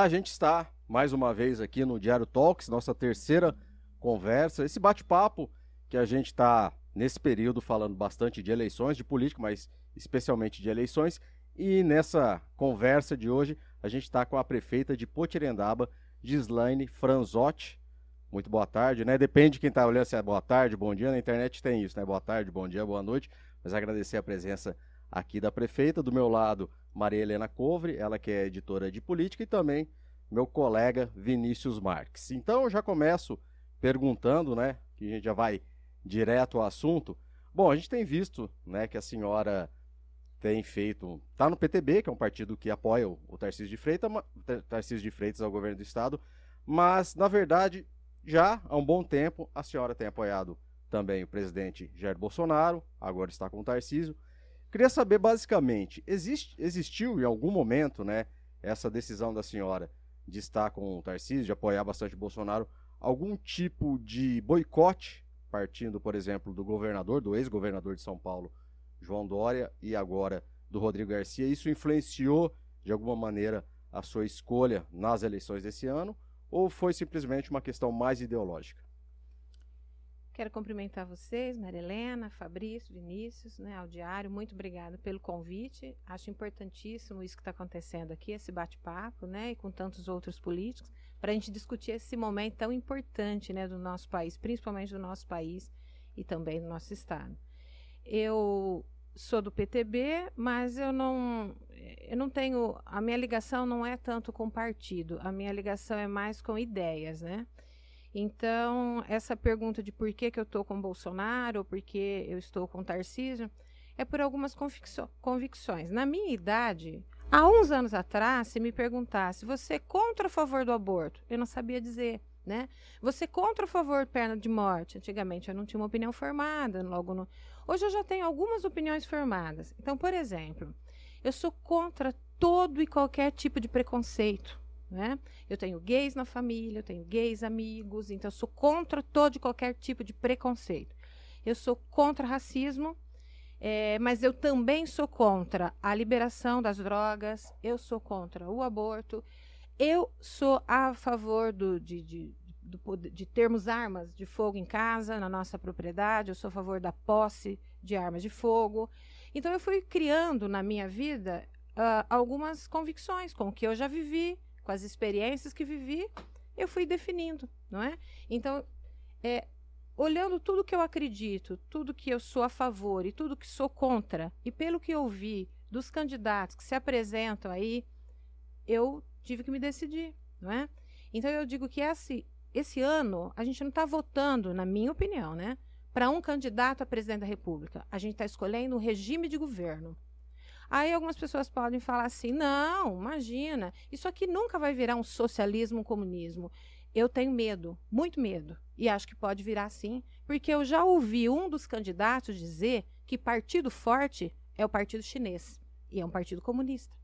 A gente está mais uma vez aqui no Diário Talks, nossa terceira conversa, esse bate-papo que a gente está nesse período falando bastante de eleições, de política, mas especialmente de eleições. E nessa conversa de hoje, a gente está com a prefeita de Potirendaba, Gislaine Franzotti. Muito boa tarde, né? Depende de quem está olhando se é boa tarde, bom dia. Na internet tem isso, né? Boa tarde, bom dia, boa noite. Mas agradecer a presença aqui da prefeita. Do meu lado, Maria Helena Covre, ela que é editora de política, e também meu colega Vinícius Marques. Então eu já começo perguntando, né, que a gente já vai direto ao assunto. Bom, a gente tem visto, né, que a senhora tem feito, está no PTB, que é um partido que apoia o, Tarcísio de Freitas, Tarcísio de Freitas ao governo do estado, mas na verdade já há um bom tempo a senhora tem apoiado também o presidente Jair Bolsonaro, agora está com o Tarcísio. Queria saber basicamente, existe, existiu em algum momento, né, essa decisão da senhora de estar com o Tarcísio, de apoiar bastante o Bolsonaro, algum tipo de boicote, partindo, por exemplo, do governador, do ex-governador de São Paulo, João Dória, e agora do Rodrigo Garcia. Isso influenciou, de alguma maneira, a sua escolha nas eleições desse ano? Ou foi simplesmente uma questão mais ideológica? Quero cumprimentar vocês, Maria Helena, Fabrício, Vinícius, né, ao diário. Muito obrigada pelo convite. Acho importantíssimo isso que está acontecendo aqui, esse bate-papo, né, e com tantos outros políticos, para a gente discutir esse momento tão importante, né, do nosso país, principalmente do nosso país e também do nosso estado. Eu sou do PTB, mas eu não, eu não tenho, a minha ligação não é tanto com partido, a minha ligação é mais com ideias, né? Então, essa pergunta de por que, que eu estou com Bolsonaro ou por que eu estou com Tarcísio é por algumas convicções. Na minha idade, há uns anos atrás, se me perguntasse, você é contra ou a favor do aborto? Eu não sabia dizer. Né? Você é contra ou a favor pena de morte? Antigamente eu não tinha uma opinião formada. Logo no... Hoje eu já tenho algumas opiniões formadas. Então, por exemplo, eu sou contra todo e qualquer tipo de preconceito. Né? Eu tenho gays na família, eu tenho gays amigos, então eu sou contra todo e qualquer tipo de preconceito. Eu sou contra racismo, é, mas eu também sou contra a liberação das drogas, eu sou contra o aborto, eu sou a favor do, de, de, do, de termos armas de fogo em casa, na nossa propriedade, eu sou a favor da posse de armas de fogo. Então eu fui criando na minha vida uh, algumas convicções com o que eu já vivi, com as experiências que vivi, eu fui definindo, não é? Então, é, olhando tudo que eu acredito, tudo que eu sou a favor e tudo que sou contra, e pelo que eu vi dos candidatos que se apresentam aí, eu tive que me decidir, não é? Então eu digo que esse, esse ano a gente não está votando, na minha opinião, né, para um candidato a presidente da República. A gente está escolhendo o regime de governo. Aí algumas pessoas podem falar assim: não, imagina, isso aqui nunca vai virar um socialismo, um comunismo. Eu tenho medo, muito medo, e acho que pode virar sim, porque eu já ouvi um dos candidatos dizer que partido forte é o partido chinês, e é um partido comunista.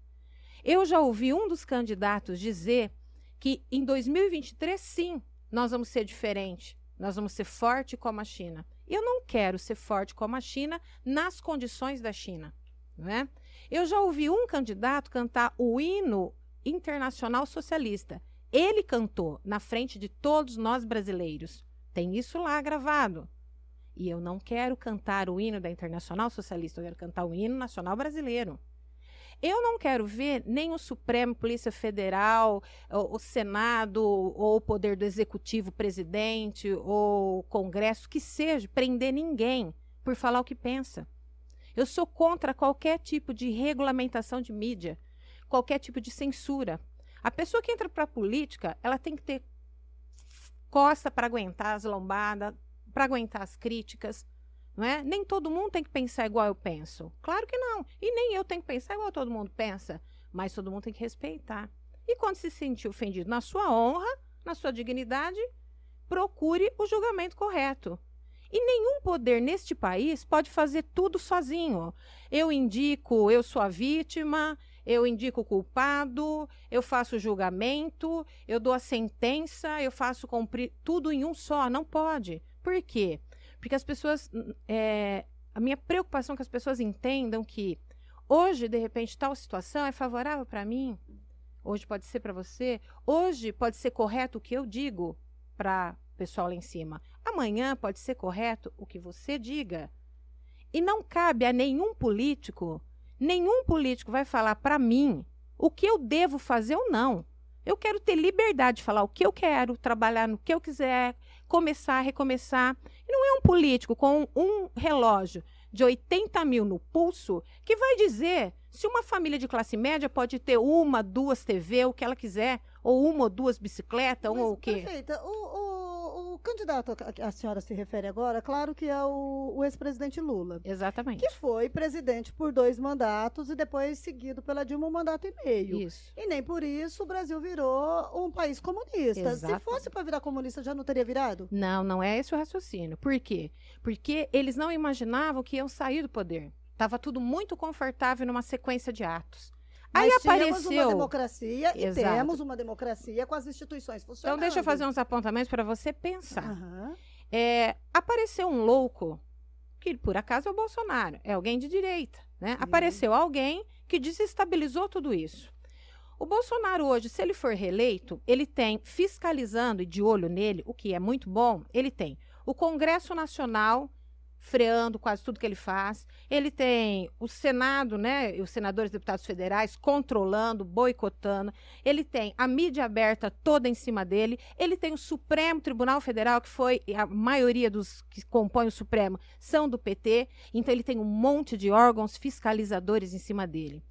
Eu já ouvi um dos candidatos dizer que em 2023, sim, nós vamos ser diferente, nós vamos ser forte como a China. Eu não quero ser forte como a China nas condições da China. Não é? Eu já ouvi um candidato cantar o hino internacional socialista. Ele cantou na frente de todos nós brasileiros. Tem isso lá gravado. E eu não quero cantar o hino da Internacional Socialista, eu quero cantar o hino nacional brasileiro. Eu não quero ver nem o Supremo, Polícia Federal, o, Senado, ou o Poder do Executivo, presidente, ou Congresso, que seja, prender ninguém por falar o que pensa. Eu sou contra qualquer tipo de regulamentação de mídia, qualquer tipo de censura. A pessoa que entra para a política, ela tem que ter costa para aguentar as lombadas, para aguentar as críticas, não é? Nem todo mundo tem que pensar igual eu penso. Claro que não. E nem eu tenho que pensar igual todo mundo pensa, mas todo mundo tem que respeitar. E quando se sentir ofendido na sua honra, na sua dignidade, procure o julgamento correto. E nenhum poder neste país pode fazer tudo sozinho. Eu indico, eu sou a vítima, eu indico o culpado, eu faço julgamento, eu dou a sentença, eu faço cumprir tudo em um só. Não pode. Por quê? Porque as pessoas. É, a minha preocupação é que as pessoas entendam que hoje, de repente, tal situação é favorável para mim. hoje pode ser para você, hoje pode ser correto o que eu digo para o pessoal lá em cima. Amanhã pode ser correto o que você diga. E não cabe a nenhum político, nenhum político vai falar para mim o que eu devo fazer ou não. Eu quero ter liberdade de falar o que eu quero, trabalhar no que eu quiser, começar, recomeçar. E não é um político com um relógio de 80 mil no pulso que vai dizer se uma família de classe média pode ter uma, duas TV, o que ela quiser, ou uma ou duas bicicletas, ou o quê. Perfeita. O, o, candidato que a senhora se refere agora, claro que é o, o ex-presidente Lula. Exatamente. Que foi presidente por dois mandatos e depois seguido pela Dilma um mandato e meio. Isso. E nem por isso o Brasil virou um país comunista. Exatamente. Se fosse para virar comunista, já não teria virado? Não, não é esse o raciocínio. Por quê? Porque eles não imaginavam que iam sair do poder. Estava tudo muito confortável numa sequência de atos. Aí Mas apareceu. uma democracia e Exato. temos uma democracia com as instituições funcionando. Então, deixa eu fazer uns apontamentos para você pensar. Aham. É, apareceu um louco, que por acaso é o Bolsonaro, é alguém de direita. Né? Apareceu alguém que desestabilizou tudo isso. O Bolsonaro hoje, se ele for reeleito, ele tem fiscalizando e de olho nele, o que é muito bom, ele tem o Congresso Nacional freando quase tudo que ele faz. Ele tem o Senado, né, os senadores e deputados federais controlando, boicotando. Ele tem a mídia aberta toda em cima dele. Ele tem o Supremo Tribunal Federal, que foi a maioria dos que compõem o Supremo são do PT. Então ele tem um monte de órgãos fiscalizadores em cima dele.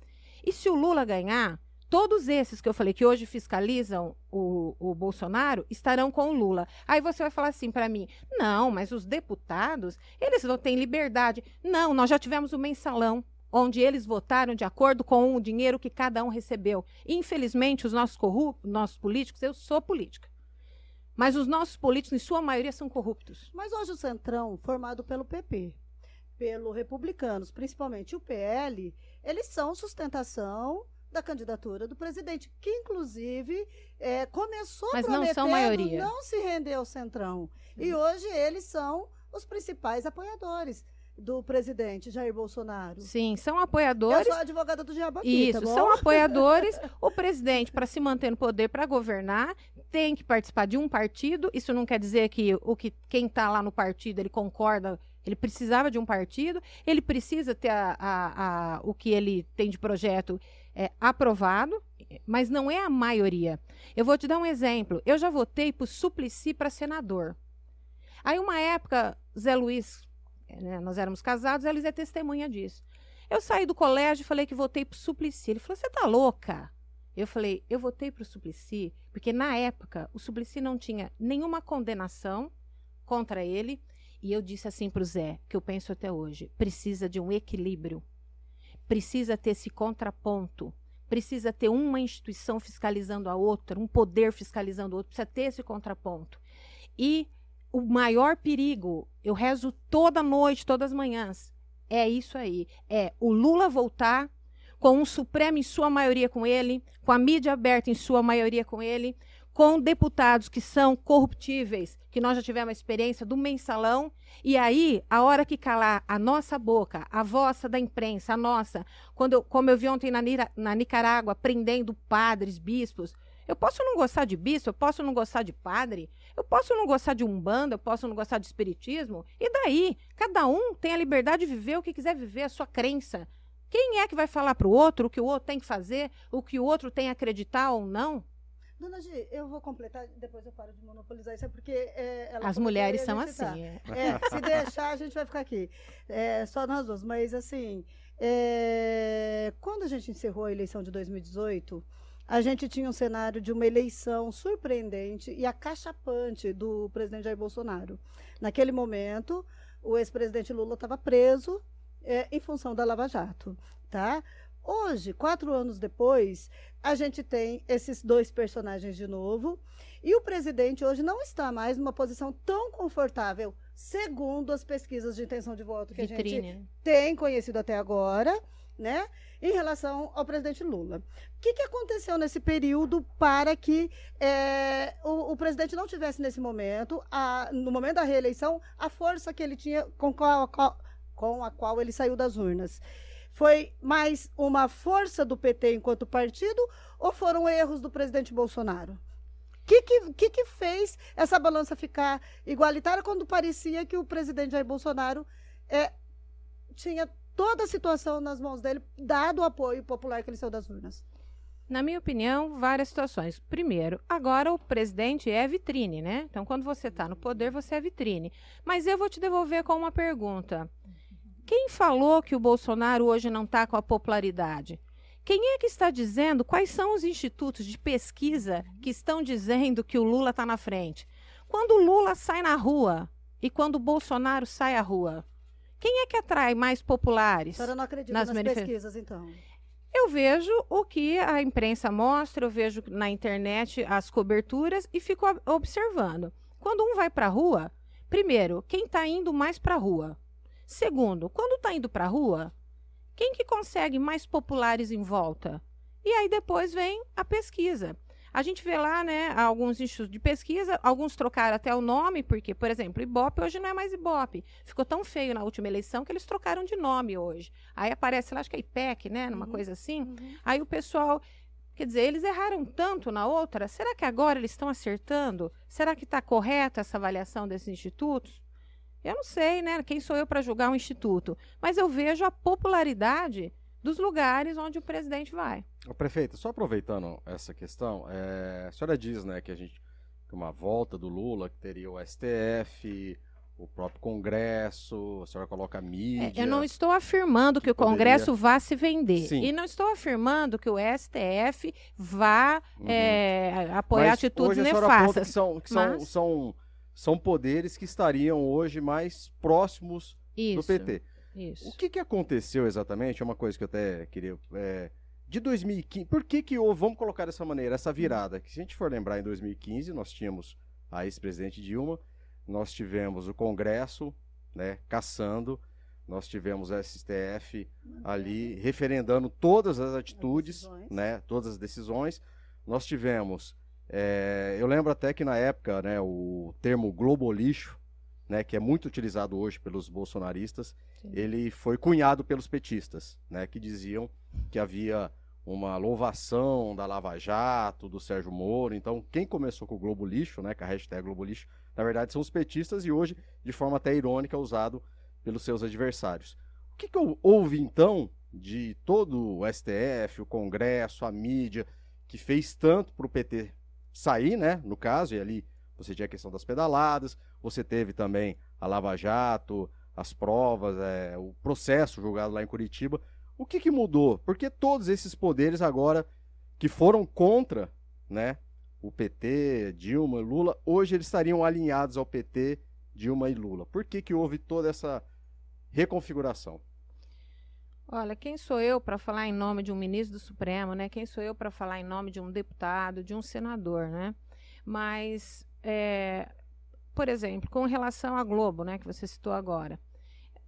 E se o Lula ganhar, todos esses que eu falei que hoje fiscalizam o, o Bolsonaro estarão com o Lula. Aí você vai falar assim para mim: não, mas os deputados, eles não têm liberdade. Não, nós já tivemos o mensalão. Onde eles votaram de acordo com o dinheiro que cada um recebeu. Infelizmente, os nossos corruptos, nossos políticos, eu sou política. Mas os nossos políticos, em sua maioria, são corruptos. Mas hoje o Centrão, formado pelo PP, pelo Republicanos, principalmente o PL, eles são sustentação da candidatura do presidente, que inclusive é, começou Mas não prometendo são maioria. não se render ao Centrão. E Uhum. hoje eles são os principais apoiadores do presidente Jair Bolsonaro. Sim, são Eu apoiadores. sou advogada do diabo aqui, Isso, tá são apoiadores. O presidente, para se manter no poder, para governar, tem que participar de um partido. Isso não quer dizer que o que quem está lá no partido ele concorda. Ele precisava de um partido. Ele precisa ter a, a- a- o que ele tem de projeto é, aprovado, mas não é a maioria. Eu vou te dar um exemplo. Eu já votei por Suplicy para senador. Aí, uma época, Zé Luiz, né, nós éramos casados, Zé Luiz é testemunha disso. Eu saí do colégio e falei que votei pro Suplicy. Ele falou: Você tá louca? Eu falei: Eu votei pro Suplicy porque na época o Suplicy não tinha nenhuma condenação contra ele. E eu disse assim pro Zé, que eu penso até hoje: precisa de um equilíbrio. Precisa ter esse contraponto. Precisa ter uma instituição fiscalizando a outra, um poder fiscalizando o outro. Precisa ter esse contraponto. E o maior perigo, eu rezo toda noite, todas as manhãs, é isso aí. É o Lula voltar com um Supremo em sua maioria com ele, com a mídia aberta em sua maioria com ele, com deputados que são corruptíveis, que nós já tivemos a experiência do mensalão, e aí, a hora que calar a nossa boca, a vossa da imprensa, a nossa, quando eu, como eu vi ontem na, na Nicarágua, prendendo padres, bispos, eu posso não gostar de bispo, eu posso não gostar de padre, eu posso não gostar de umbanda, eu posso não gostar de espiritismo, e daí? Cada um tem a liberdade de viver o que quiser viver, a sua crença. Quem é que vai falar para o outro o que o outro tem que fazer, o que o outro tem que acreditar ou não? Dona Gi, eu vou completar, depois eu paro de monopolizar isso, é porque é, As mulheres são assim. é. É, se deixar, a gente vai ficar aqui. É, só nós duas. Mas, assim, é, quando a gente encerrou a eleição de 2018, a gente tinha um cenário de uma eleição surpreendente e acachapante do presidente Jair Bolsonaro. Naquele momento, o ex-presidente Lula estava preso é, em função da Lava Jato. Tá? Hoje, quatro anos depois, a gente tem esses dois personagens de novo. E o presidente hoje não está mais numa posição tão confortável, segundo as pesquisas de intenção de voto que a gente Vitrine. tem conhecido até agora, né? Em relação ao presidente Lula. O que, que aconteceu nesse período para que é, o, o presidente não tivesse nesse momento, a- no momento da reeleição, a força que ele tinha com, qual- com a qual ele saiu das urnas? Foi mais uma força do PT enquanto partido ou foram erros do presidente Bolsonaro? O que, que, que, fez essa balança ficar igualitária quando parecia que o presidente Jair Bolsonaro é, tinha toda a situação nas mãos dele, dado o apoio popular que ele saiu das urnas? Na minha opinião, várias situações. Primeiro, agora o presidente é vitrine, né? Então, quando você está no poder, você é vitrine. Mas eu vou te devolver com uma pergunta. Quem falou que o Bolsonaro hoje não está com a popularidade? Quem é que está dizendo quais são os institutos de pesquisa que estão dizendo que o Lula está na frente? Quando o Lula sai na rua e quando o Bolsonaro sai à rua, quem é que atrai mais populares? A senhora não acredita Nas nas, pesquisas, então? Eu vejo o que a imprensa mostra, eu vejo na internet as coberturas e fico ob- observando. Quando um vai para a rua, primeiro, quem está indo mais para a rua? Segundo, quando está indo para a rua, quem que consegue mais populares em volta? E aí depois vem a pesquisa. A gente vê lá, né, alguns institutos de pesquisa, alguns trocaram até o nome, porque, por exemplo, Ibope hoje não é mais Ibope. Ficou tão feio na última eleição que eles trocaram de nome hoje. Aí aparece lá, acho que é IPEC, né, numa Uhum. coisa assim. Aí o pessoal, quer dizer, eles erraram tanto na outra, será que agora eles estão acertando? Será que está correta essa avaliação desses institutos? Eu não sei, né? Quem sou eu para julgar um instituto? Mas eu vejo a popularidade dos lugares onde o presidente vai. Prefeita, só aproveitando essa questão, é, a senhora diz, né, que a gente uma volta do Lula, que teria o STF, o próprio Congresso, a senhora coloca a É, mídia. eu não estou afirmando que, que o Congresso poderia- vá se vender. Sim. E não estou afirmando que o STF vá Uhum. é, apoiar Mas atitudes hoje a aponta que nefastas. são, que são, Mas- são, são poderes que estariam hoje mais próximos Isso. do PT. Isso. O que, que aconteceu exatamente? É uma coisa que eu até queria. é, de 2015, por que que houve, vamos colocar dessa maneira, essa virada? Que se a gente for lembrar, em 2015, nós tínhamos a ex-presidente Dilma, nós tivemos o Congresso, né, caçando, nós tivemos a STF ali referendando todas as atitudes, decisões. né, todas as decisões. Nós tivemos, é, eu lembro até que na época, né, o termo globolixo, né, que é muito utilizado hoje pelos bolsonaristas, Sim. ele foi cunhado pelos petistas, né, que diziam que havia uma louvação da Lava Jato, do Sérgio Moro. Então, quem começou com o Globo Lixo, né, com a hashtag Globo Lixo, na verdade são os petistas e hoje, de forma até irônica, usado pelos seus adversários. O que, que houve, então, de todo o STF, o Congresso, a mídia, que fez tanto para o PT sair, né, no caso, e ali você tinha a questão das pedaladas, você teve também a Lava Jato, as provas, é, o processo julgado lá em Curitiba. O que, que mudou? Porque todos esses poderes agora que foram contra, né, o PT, Dilma, Lula, hoje eles estariam alinhados ao PT, Dilma e Lula. Por que que houve toda essa reconfiguração? Olha, quem sou eu para falar em nome de um ministro do Supremo, né? Quem sou eu para falar em nome de um deputado, de um senador, né? Mas, é, por exemplo, com relação à Globo, né, que você citou agora.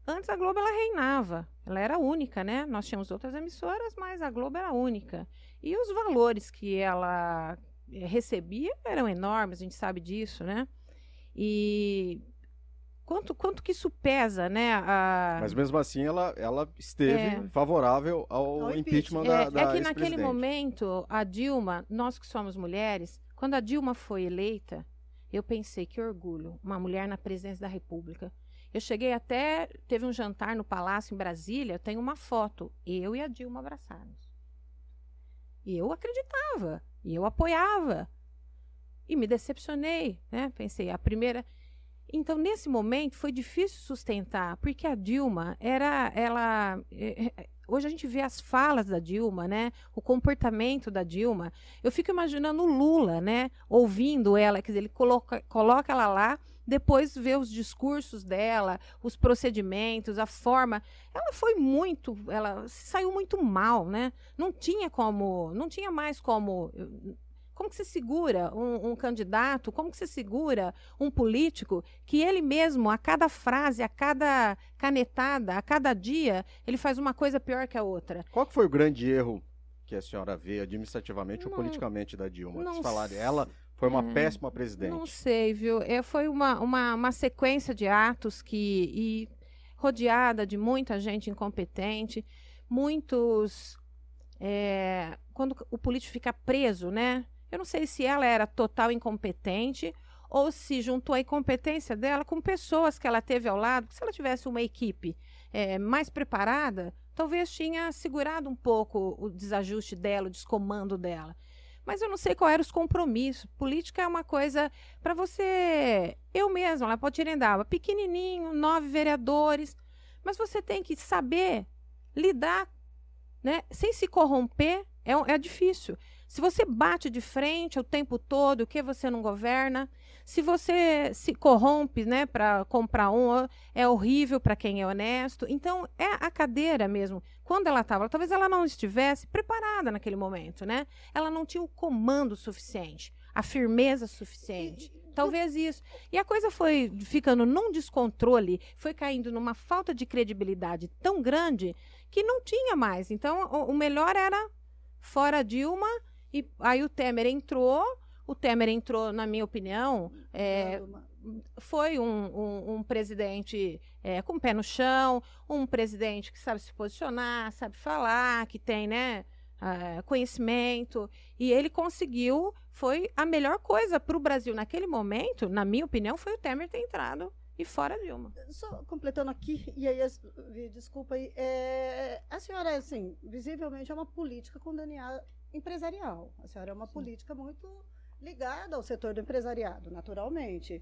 Antes a Globo ela reinava, ela era única, né? Nós tínhamos outras emissoras, mas a Globo era única. E os valores que ela eh, recebia eram enormes, a gente sabe disso, né? E quanto, quanto que isso pesa, né? A... Mas mesmo assim ela, ela esteve É. favorável ao, Ao impeachment, impeachment. da, É, da é que naquele momento, a Dilma, nós que somos mulheres, quando a Dilma foi eleita, eu pensei que orgulho, uma mulher na presidência da República. Eu cheguei até, teve um jantar no Palácio em Brasília, eu tenho uma foto, eu e a Dilma abraçados. E eu acreditava, e eu apoiava. E me decepcionei, né? Pensei, a primeira. Então, nesse momento, foi difícil sustentar, porque a Dilma era. Ela. eh, eh, Hoje a gente vê as falas da Dilma, né? O comportamento da Dilma. Eu fico imaginando o Lula, né? Ouvindo ela, quer dizer, ele coloca, coloca ela lá, depois vê os discursos dela, os procedimentos, a forma. Ela foi muito, ela saiu muito mal, né? Não tinha como, não tinha mais como. Como que você segura um, um candidato? Como que você segura um político que ele mesmo, a cada frase, a cada canetada, a cada dia, ele faz uma coisa pior que a outra? Qual que foi o grande erro que a senhora vê administrativamente ou Não- politicamente da Dilma? não falar ela foi uma é, péssima presidente. Não sei, viu? É, foi uma, uma, uma sequência de atos que. E rodeada de muita gente incompetente. muitos. É, quando o político fica preso, né? Eu não sei se ela era total incompetente ou se juntou a incompetência dela com pessoas que ela teve ao lado. Se ela tivesse uma equipe é, mais preparada, talvez tinha segurado um pouco o desajuste dela, o descomando dela. Mas eu não sei qual eram os compromissos. Política é uma coisa para você. Eu mesma, lá pode Tirendaba, pequenininho, nove vereadores. Mas você tem que saber lidar, né? Sem se corromper, é, é difícil. Se você bate de frente o tempo todo, o que você não governa, se você se corrompe, né, para comprar um, é horrível para quem é honesto. Então, é a cadeira mesmo. Quando ela estava, talvez ela não estivesse preparada naquele momento, né? Ela não tinha o comando suficiente, a firmeza suficiente. Talvez isso. E a coisa foi ficando num descontrole, foi caindo numa falta de credibilidade tão grande que não tinha mais. Então, o, melhor era fora Dilma e aí o Temer entrou. O Temer entrou, na minha opinião, é, foi um, um, um presidente é, com o pé no chão, um presidente que sabe se posicionar, sabe falar, que tem né, uh, conhecimento. E ele conseguiu, foi a melhor coisa para o Brasil naquele momento, na minha opinião, foi o Temer ter entrado e fora Dilma. Só completando aqui, e aí, desculpa aí, é, a senhora, assim, visivelmente é uma política com DNA empresarial. A senhora é uma Sim. política muito ligada ao setor do empresariado, naturalmente.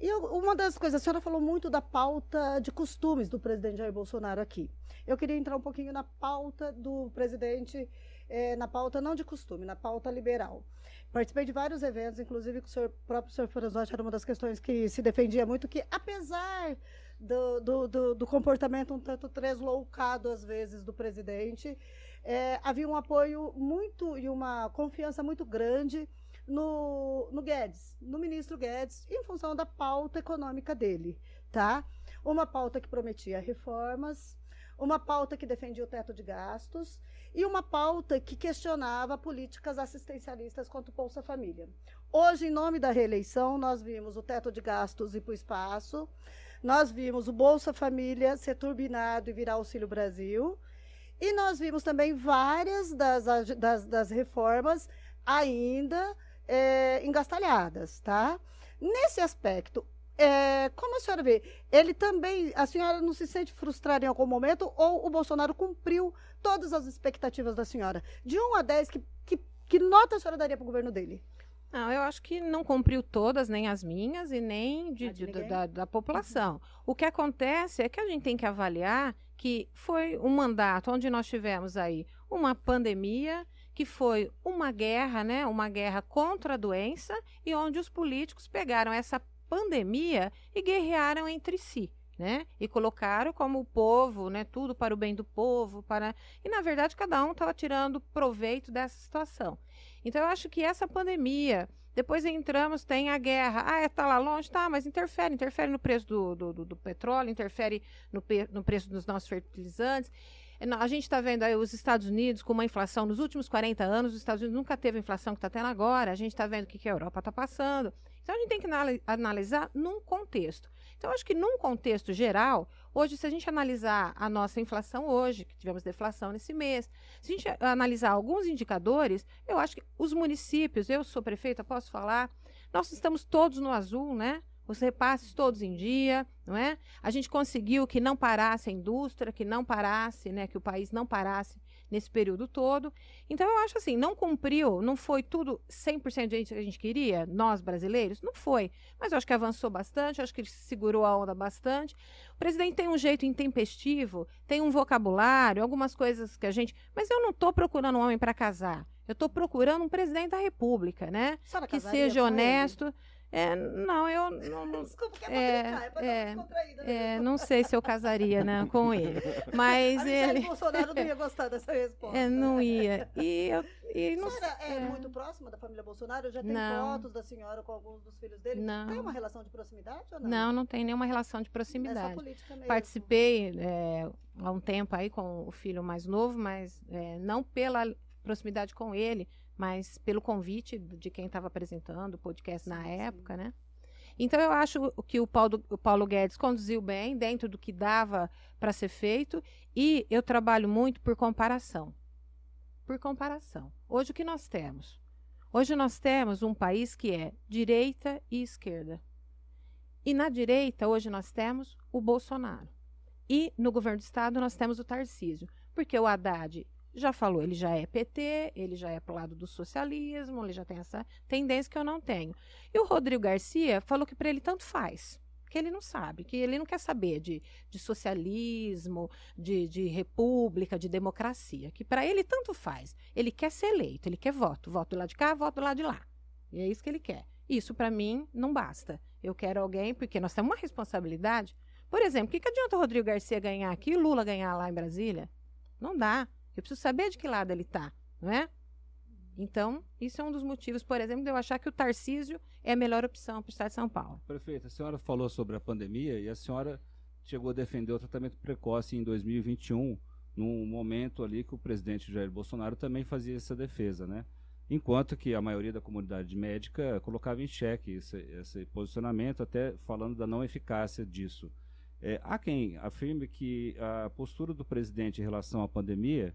E eu, uma das coisas, a senhora falou muito da pauta de costumes do presidente Jair Bolsonaro aqui. Eu queria entrar um pouquinho na pauta do presidente, é, na pauta não de costume, na pauta liberal. Participei de vários eventos, inclusive com o senhor, próprio senhor Forozotti, era uma das questões que se defendia muito, que apesar do, do, do, do comportamento um tanto tresloucado, às vezes, do presidente, é, havia um apoio muito e uma confiança muito grande no, no Guedes, no ministro Guedes, em função da pauta econômica dele, tá? Uma pauta que prometia reformas, uma pauta que defendia o teto de gastos e uma pauta que questionava políticas assistencialistas quanto Bolsa Família. Hoje, em nome da reeleição, nós vimos o teto de gastos ir para o espaço, nós vimos o Bolsa Família ser turbinado e virar Auxílio Brasil, e nós vimos também várias das, das, das reformas ainda é, engastalhadas, tá? Nesse aspecto, é, como a senhora vê, ele também, a senhora não se sente frustrada em algum momento ou o Bolsonaro cumpriu todas as expectativas da senhora? De 1 a 10, que, que, que nota a senhora daria para o governo dele? Não, eu acho que não cumpriu todas, nem as minhas e nem de, de, de da, da, população. Uhum. O que acontece é que a gente tem que avaliar que foi um mandato onde nós tivemos aí uma pandemia, que foi uma guerra, né, uma guerra contra a doença e onde os políticos pegaram essa pandemia e guerrearam entre si. Né? E colocaram como o povo, né? Tudo para o bem do povo, para e na verdade cada um estava tirando proveito dessa situação. Então eu acho que essa pandemia, depois entramos, tem a guerra. Ah, está é, lá longe? Tá, mas interfere, interfere no preço do, do, do, do petróleo, interfere no, no preço dos nossos fertilizantes. É, a gente está vendo aí os Estados Unidos com uma inflação nos últimos 40 anos, os Estados Unidos nunca teve a inflação que está tendo agora, a gente está vendo o que, que a Europa está passando. Então a gente tem que analisar num contexto. Então, acho que num contexto geral, hoje, se a gente analisar a nossa inflação hoje, que tivemos deflação nesse mês, se a gente analisar alguns indicadores, eu acho que os municípios, eu sou prefeita, posso falar, nós estamos todos no azul, né? os repasses todos em dia, não é? A gente conseguiu que não parasse a indústria, que não parasse, né, que o país não parasse nesse período todo. Então eu acho assim, não cumpriu, não foi tudo 100% de que a gente queria, nós brasileiros, não foi. Mas eu acho que avançou bastante, acho que ele segurou a onda bastante. O presidente tem um jeito intempestivo, tem um vocabulário, algumas coisas que a gente, mas eu não estou procurando um homem para casar. Eu estou procurando um presidente da República, né? Que seja honesto. Ele? É, não, eu não. não Desculpa, que é, é, é, é, não sei se eu casaria né, com ele. Mas a ele. Bolsonaro não ia gostar dessa resposta. É, não ia. E eu. E não, a senhora é, é, muito próxima da família Bolsonaro? Já tem não. fotos da senhora com alguns dos filhos dele? Não. Tem uma relação de proximidade ou não? Não, não tem nenhuma relação de proximidade. É política mesmo. Participei é, há um tempo aí com o filho mais novo, mas é, não pela proximidade com ele, mas pelo convite de quem estava apresentando o podcast sim, na época, sim. né? Então eu acho que o Paulo, o Paulo Guedes conduziu bem, dentro do que dava para ser feito, e eu trabalho muito por comparação. Por comparação. Hoje o que nós temos? Hoje nós temos um país que é direita e esquerda. E na direita, hoje nós temos o Bolsonaro. E no governo do estado nós temos o Tarcísio. Porque o Haddad já falou, ele já é PT, ele já é pro lado do socialismo, ele já tem essa tendência que eu não tenho. E o Rodrigo Garcia falou que para ele tanto faz, que ele não sabe, que ele não quer saber de, de socialismo, de, de república, de democracia, que para ele tanto faz. Ele quer ser eleito, ele quer voto, voto do lado de cá, voto do lado de lá. E é isso que ele quer. Isso para mim não basta. Eu quero alguém, porque nós temos uma responsabilidade. Por exemplo, o que, que adianta o Rodrigo Garcia ganhar aqui e Lula ganhar lá em Brasília? Não dá. Eu preciso saber de que lado ele está, não é? Então, isso é um dos motivos, por exemplo, de eu achar que o Tarcísio é a melhor opção para o Estado de São Paulo. Prefeita, a senhora falou sobre a pandemia e a senhora chegou a defender o tratamento precoce em 2021, num momento ali que o presidente Jair Bolsonaro também fazia essa defesa, né? Enquanto que a maioria da comunidade médica colocava em xeque esse, esse posicionamento, até falando da não eficácia disso. É, há quem afirme que a postura do presidente em relação à pandemia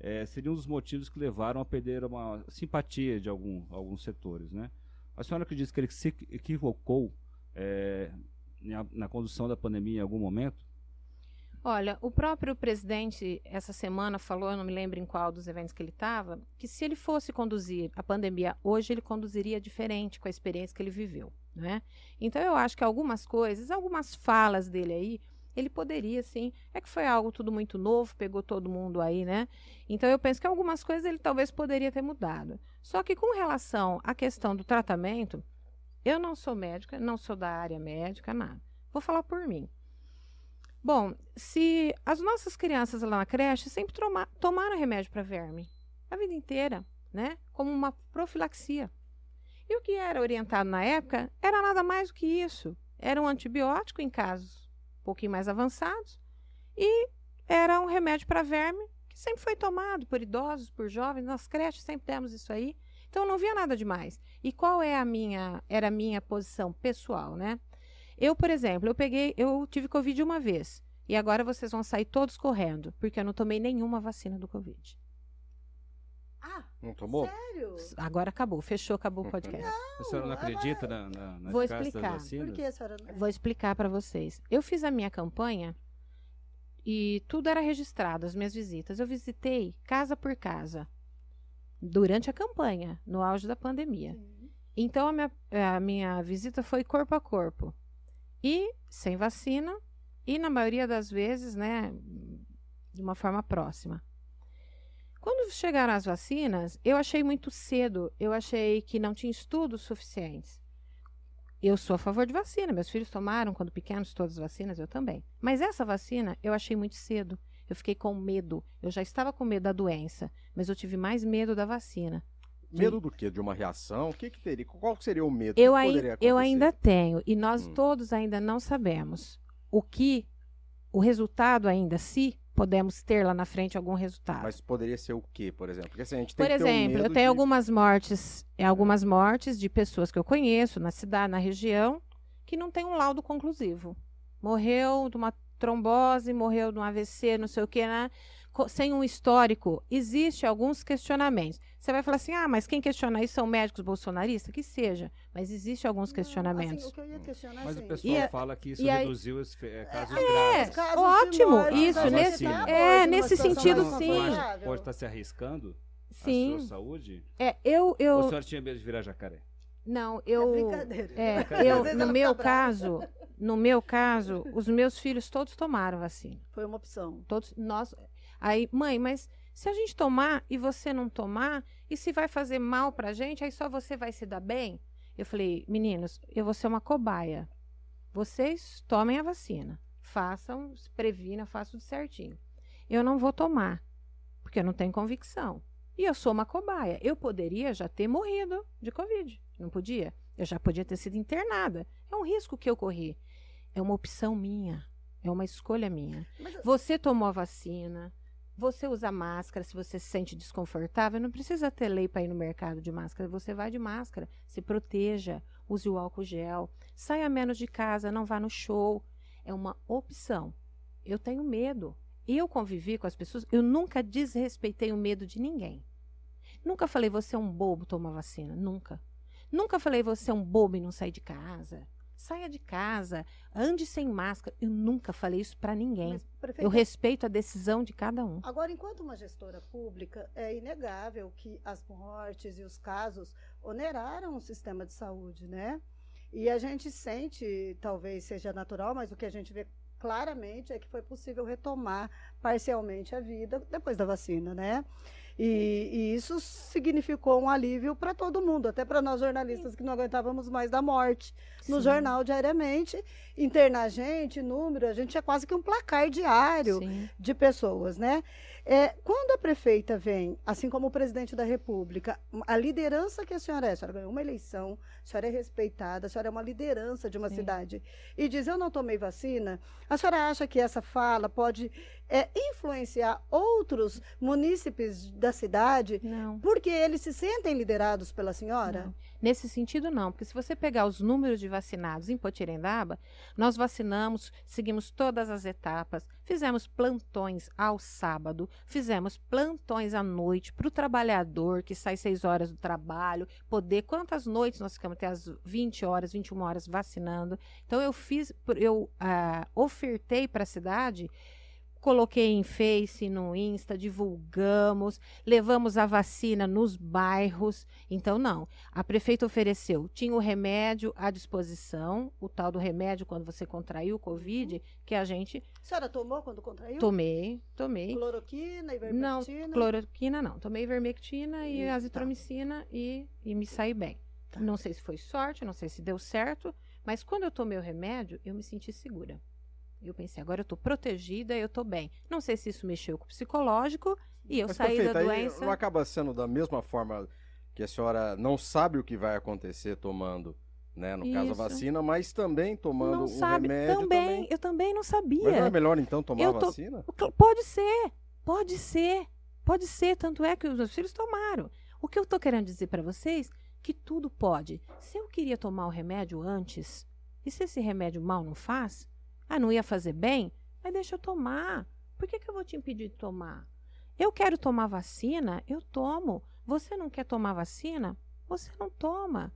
é, seria um dos motivos que levaram a perder uma simpatia de algum, alguns setores. Né? A senhora acredita que ele se equivocou é, na, na condução da pandemia em algum momento? Olha, o próprio presidente essa semana falou, eu não me lembro em qual dos eventos que ele estava, que se ele fosse conduzir a pandemia hoje, ele conduziria diferente com a experiência que ele viveu, né? Então eu acho que algumas coisas, algumas falas dele aí, ele poderia sim. É que foi algo tudo muito novo, pegou todo mundo aí, né? Então eu penso que algumas coisas ele talvez poderia ter mudado. Só que com relação à questão do tratamento, eu não sou médica, não sou da área médica, nada. Vou falar por mim. Bom, se as nossas crianças lá na creche sempre toma, tomaram remédio para verme a vida inteira, né? Como uma profilaxia. E o que era orientado na época era nada mais do que isso. Era um antibiótico em casos um pouquinho mais avançados e era um remédio para verme que sempre foi tomado por idosos, por jovens, nas creches sempre temos isso aí. Então não via nada demais. E qual é a minha era a minha posição pessoal, né? Eu, por exemplo, eu peguei, eu tive Covid uma vez. E agora vocês vão sair todos correndo, porque eu não tomei nenhuma vacina do Covid. Ah, Não tomou? sério? Agora acabou, fechou, acabou o podcast. a senhora não agora- acredita na, na, na Vou explicar. Por que a senhora não... Vou explicar para vocês. Eu fiz a minha campanha e tudo era registrado, as minhas visitas. Eu visitei casa por casa durante a campanha, no auge da pandemia. Sim. Então a minha, a minha visita foi corpo a corpo. E sem vacina, e na maioria das vezes, né, de uma forma próxima. Quando chegaram as vacinas, eu achei muito cedo, eu achei que não tinha estudos suficientes. Eu sou a favor de vacina, meus filhos tomaram quando pequenos todas as vacinas, eu também. Mas essa vacina eu achei muito cedo. Eu fiquei com medo. Eu já estava com medo da doença, mas eu tive mais medo da vacina. Medo do quê? De uma reação? O que, que teria? Qual seria o medo? Eu, que ai- eu ainda tenho, e nós Hum. todos ainda não sabemos o que, o resultado ainda, se podemos ter lá na frente algum resultado. Mas poderia ser o quê, por exemplo? Porque assim, a gente tem Por ter um exemplo, eu tenho de- algumas mortes, é, algumas mortes de pessoas que eu conheço na cidade, na região, que não tem um laudo conclusivo. Morreu de uma trombose, morreu de um AVC, não sei o que, né? Sem um histórico. Existe alguns questionamentos. Você vai falar assim, ah, mas quem questiona isso são médicos bolsonaristas? Que seja. Mas existe alguns Não, questionamentos. assim, o que eu ia questionar Mas o assim, pessoal E a- fala que isso e aí- reduziu os eh, casos É, graves. casos ótimo, morte, isso, nesse- vacina, é, nesse sentido, sim. Pode, estar se arriscando a Sim. sua saúde? É, eu, Ou a eu, senhora tinha medo de virar jacaré? não, É eu, brincadeira. É, Às vezes eu, no meu brava. caso, no meu caso, os meus filhos todos tomaram vacina. Foi uma opção. Todos, nós, aí, mãe, mas se a gente tomar e você não tomar, e se vai fazer mal pra gente, aí só você vai se dar bem? Eu falei, meninos, eu vou ser uma cobaia. Vocês tomem a vacina. Façam, se previna, façam certinho. Eu não vou tomar, porque eu não tenho convicção. E eu sou uma cobaia. Eu poderia já ter morrido de Covid. Não podia? Eu já podia ter sido internada. É um risco que eu corri. É uma opção minha. É uma escolha minha. Mas- Você tomou a vacina, Você usa máscara se você se sente desconfortável, não precisa ter lei para ir no mercado de máscara. Você vai de máscara, se proteja, use o álcool gel, saia menos de casa, não vá no show. É uma opção. Eu tenho medo. Eu convivi com as pessoas, eu nunca desrespeitei o medo de ninguém. Nunca falei você é um bobo tomar vacina, nunca. Nunca falei você é um bobo e não sair de casa. Saia de casa, ande sem máscara. Eu nunca falei isso para ninguém. Mas, prefeita, Eu respeito a decisão de cada um. Agora, enquanto uma gestora pública, é inegável que as mortes e os casos oneraram o sistema de saúde, né? E a gente sente, talvez seja natural, mas o que a gente vê claramente é que foi possível retomar parcialmente a vida depois da vacina, né? E, e isso significou um alívio para todo mundo, até para nós jornalistas que não aguentávamos mais da morte no Sim. jornal diariamente. Internar gente, número, a gente tinha quase que um placar diário Sim. de pessoas, né? É, quando a prefeita vem, assim como o presidente da República, a liderança que a senhora é, a senhora ganhou uma eleição, a senhora é respeitada, a senhora é uma liderança de uma Sim. cidade, e diz eu não tomei vacina, a senhora acha que essa fala pode é, influenciar outros munícipes da cidade, Não. porque eles se sentem liderados pela senhora? Não. Nesse sentido, não, porque se você pegar os números de vacinados em Potirendaba, nós vacinamos, seguimos todas as etapas, fizemos plantões ao sábado, fizemos plantões à noite para o trabalhador que sai seis horas do trabalho, poder. Quantas noites nós ficamos até as 20 horas, 21 horas vacinando? Então, eu fiz, eu ah, ofertei para a cidade. Coloquei em Face, no Insta, divulgamos, levamos a vacina nos bairros. Então, não. A prefeita ofereceu, tinha o remédio à disposição, o tal do remédio quando você contraiu o Covid, que a gente A senhora tomou quando contraiu? tomei, tomei. Cloroquina, Não, ivermectina? cloroquina não. Tomei ivermectina e E- tá. azitromicina e, e me saí bem. Tá. Não sei se foi sorte, não sei se deu certo, mas quando eu tomei o remédio, eu me senti segura. Eu pensei, agora eu tô protegida, eu tô bem. Não sei se isso mexeu com o psicológico e eu Mas, saí da prefeita, aí doença. não acaba sendo da mesma forma que a senhora não sabe o que vai acontecer tomando, né, no caso a Isso. vacina, mas também tomando não um sabe, remédio também, também. eu também não sabia. Mas não é melhor então tomar Eu a tô- vacina? Pode ser, pode ser, pode ser. Tanto é que os meus filhos tomaram. O que eu tô querendo dizer para vocês que tudo pode. Se eu queria tomar o remédio antes, e se esse remédio mal não faz, ah, não ia fazer bem, mas deixa eu tomar. Por que, que eu vou te impedir de tomar? Eu quero tomar vacina, eu tomo. Você não quer tomar vacina? Você não toma.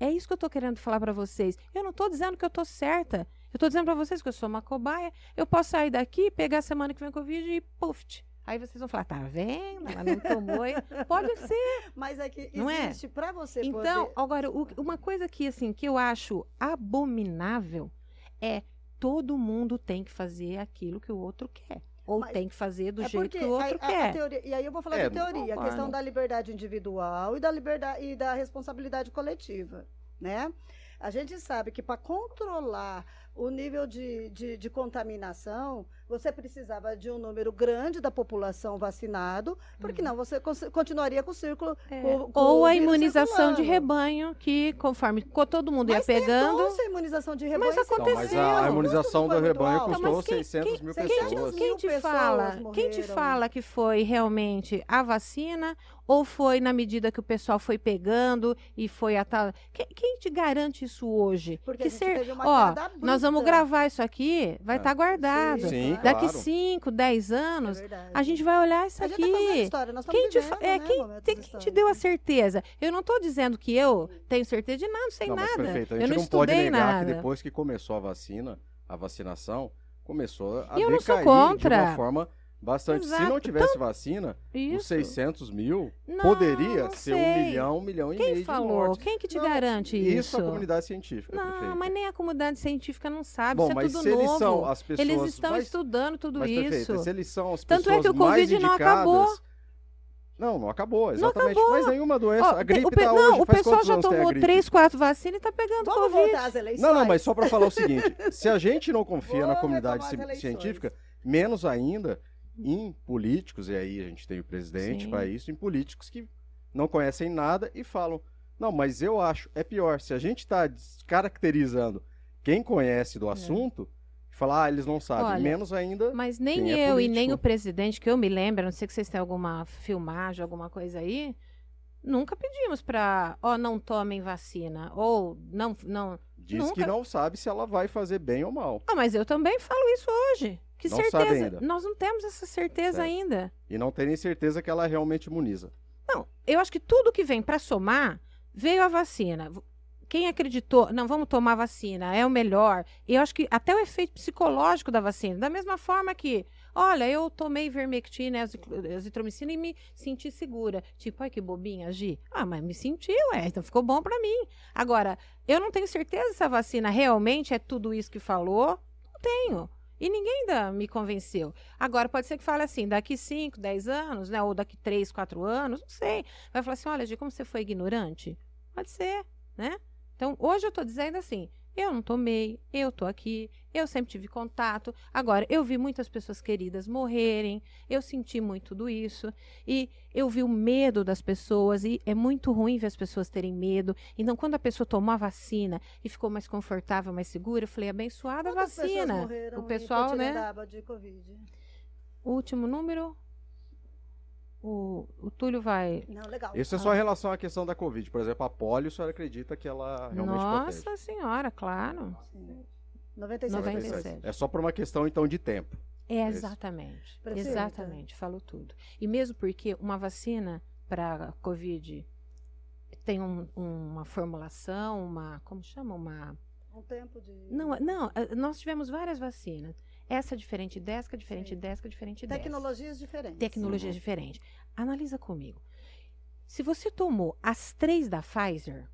É isso que eu tô querendo falar para vocês. Eu não tô dizendo que eu tô certa. Eu tô dizendo para vocês que eu sou uma cobaia. Eu posso sair daqui, pegar a semana que vem Covid e puf. Aí vocês vão falar, tá vendo? Ela não tomou. Pode ser. Mas é que Não é? existe para você Então, poder... agora, o- uma coisa que, assim, que eu acho abominável é todo mundo tem que fazer aquilo que o outro quer. Ou Mas- tem que fazer do É jeito que o outro a- a- a quer. teoria- e aí eu vou falar É, da teoria, a questão da liberdade individual e da liberdade e da responsabilidade coletiva, né? A gente sabe que para controlar o nível de, de, de contaminação, você precisava de um número grande da população vacinado, porque não você continuaria com o círculo. Uhum. É, com- com Ou o a imunização de circulando. rebanho, que conforme co- todo mundo ia Mas pegando. tentou-se a imunização de rebanho. Mas sem Não, mas aconteceu. a, imunização do rebanho alto. custou Então, mas quem- 600 quem- mil quem- pessoas. quem- te pessoas fala? Quem te morreram. fala que foi realmente a vacina ou foi na medida que o pessoal foi pegando e foi a tal? Quem, quem te garante isso hoje? Porque que a gente ser, teve uma ó, nós vamos bruta. gravar isso aqui, vai É. estar guardado. Sim, Daqui claro. 5, 10 É anos, verdade. a gente vai olhar isso A gente tá fazendo aqui. história, nós estamos Quem te, vivendo, é, né, quem, tem- quem te deu a certeza? Eu não estou dizendo que eu tenho certeza de nada, não sei não, mas nada. prefeito, a eu gente não, não, pode estudei negar nada. que depois que começou a vacina, a vacinação, começou a E eu não sou decair contra. de uma forma bastante. Se não Exato. tivesse vacina, os Isso. 600 mil Não, poderia não ser um sei. milhão, um milhão e Quem meio de falou? mortes. Quem que te Não, garante Isso isso? a comunidade científica, Não, prefeito. mas nem a comunidade científica não sabe. Bom, isso é mas tudo se eles novo. são as pessoas... Eles estão mas, estudando tudo mas, isso. prefeito, se eles são as Tanto pessoas é que o mais Covid não acabou. Não, não acabou, Não exatamente. acabou. Mas nenhuma doença. Ó, a gripe o pe- tá não, hoje, o pessoal já tomou três, quatro vacinas e tá pegando Vamos Covid. voltar às eleições. Não, não, mas só para falar o seguinte: se a gente não confia na Vou comunidade ci- eleições. científica, menos ainda em políticos, e aí a gente tem o presidente para isso, em políticos que não conhecem nada e falam: não, mas eu acho, é pior. Se a gente está descaracterizando quem conhece É. do assunto, falar, ah, eles não sabem. Olha, Menos ainda. Mas nem é eu e nem o presidente, que eu me lembro, não sei que vocês têm alguma filmagem, alguma coisa aí, nunca pedimos para, ó, não tomem vacina. Ou não. não Diz nunca- que não sabe se ela vai fazer bem ou mal. Ah, mas eu também falo isso hoje. Que Não sabe certeza? ainda. Nós não temos essa certeza Certo. ainda. E não tem nem certeza que ela realmente imuniza. Não, eu acho que tudo que vem para somar, veio a vacina. Quem acreditou, não, vamos tomar vacina, é o melhor. Eu acho que até o efeito psicológico da vacina, da mesma forma que, olha, eu tomei vermectina, azitromicina e me senti segura. Tipo, ai que bobinha, Gi. Ah, mas me senti, ué, então ficou bom para mim. Agora, eu não tenho certeza se a vacina realmente é tudo isso que falou. Não tenho. E ninguém ainda me convenceu. Agora, pode ser que fale assim, daqui 5, 10 anos, né? Ou daqui 3, 4 anos, não sei. Vai falar assim, olha, Gi, como você foi ignorante? Pode ser, né? Então, hoje eu tô dizendo assim, eu não tomei, eu tô aqui, eu sempre tive contato. Agora, eu vi muitas pessoas queridas morrerem, eu senti muito tudo isso. E eu vi o medo das pessoas, e é muito ruim ver as pessoas terem medo. Então, quando a pessoa tomou a vacina e ficou mais confortável, mais segura, eu falei, abençoada a Quantas vacina. morreram O pessoal, né? De Covid? O último número, o, o Túlio vai. Não, legal. Isso é só em relação à questão da Covid. Por exemplo, a polio, o senhor acredita que ela realmente Nossa protege? senhora, claro. Sim. 97. 97. É só por uma questão, então, de tempo. É exatamente. Prefeita. Exatamente, falou tudo. E mesmo porque uma vacina para Covid tem um- uma formulação, uma. Como chama? Uma. Um tempo de. Não, não, eh, nós tivemos várias vacinas. Essa é diferente dessa, que é diferente Sim. dessa, que é diferente dessa. Tecnologias diferentes. Tecnologias diferentes. Analisa comigo. Se você tomou as três da Pfizer,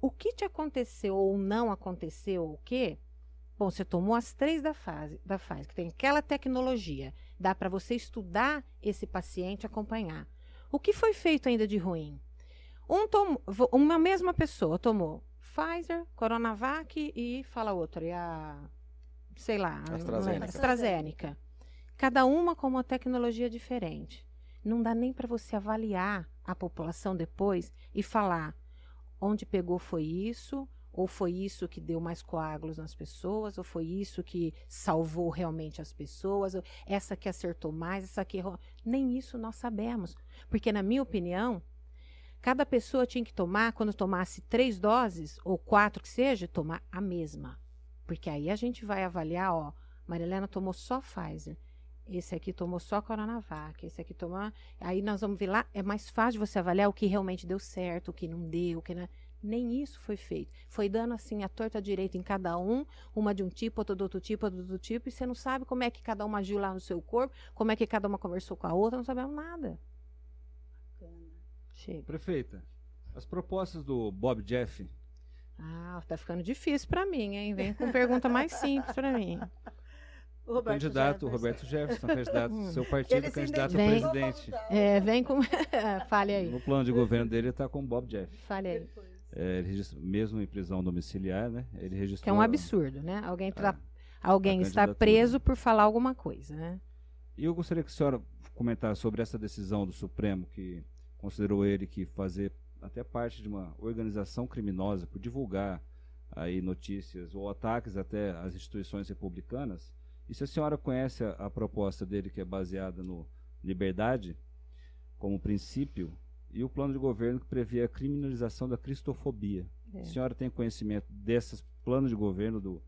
o que te aconteceu ou não aconteceu, o quê? Bom, você tomou as três da, fase, da Pfizer, que tem aquela tecnologia. Dá para você estudar esse paciente, acompanhar. O que foi feito ainda de ruim? Um tom- uma mesma pessoa tomou Pfizer, Coronavac e fala outra, e a sei lá, AstraZeneca. AstraZeneca. Cada uma com uma tecnologia diferente. Não dá nem para você avaliar a população depois e falar onde pegou foi isso, ou foi isso que deu mais coágulos nas pessoas, ou foi isso que salvou realmente as pessoas, ou essa que acertou mais, essa que errou. Nem isso nós sabemos. Porque, na minha opinião, cada pessoa tinha que tomar, quando tomasse três doses, ou quatro que seja, tomar a mesma. Porque aí a gente vai avaliar, ó, Marilena tomou só Pfizer. Esse aqui tomou só Coronavac, esse aqui tomou. Aí nós vamos ver lá, é mais fácil você avaliar o que realmente deu certo, o que não deu, o que não. Nem isso foi feito. Foi dando assim a torta direita em cada um, uma de um tipo, outra do outro tipo, outra do outro tipo, e você não sabe como é que cada uma agiu lá no seu corpo, como é que cada uma conversou com a outra, não sabemos nada. Chega. Prefeita, as propostas do Bob Jeff, Ah, tá ficando difícil pra mim, hein? Vem com pergunta mais simples pra mim. O Roberto candidato Jefferson. Roberto Jefferson, candidato do Hum. seu partido, Ele candidato a presidente. É, vem com. Fale aí. No plano de governo dele, ele está com o Bob Jeff. Fale aí. É, ele registra- mesmo em prisão domiciliar, né? Ele registrou. Que é um absurdo, né? Alguém, tá, a- alguém a está preso por falar alguma coisa, né? E eu gostaria que a senhora comentasse sobre essa decisão do Supremo, que considerou ele que fazer até parte de uma organização criminosa por divulgar aí notícias ou ataques até às instituições republicanas. E se a senhora conhece a, a proposta dele, que é baseada no liberdade como princípio, e o plano de governo que prevê a criminalização da cristofobia. É. A senhora tem conhecimento desses planos de governo do,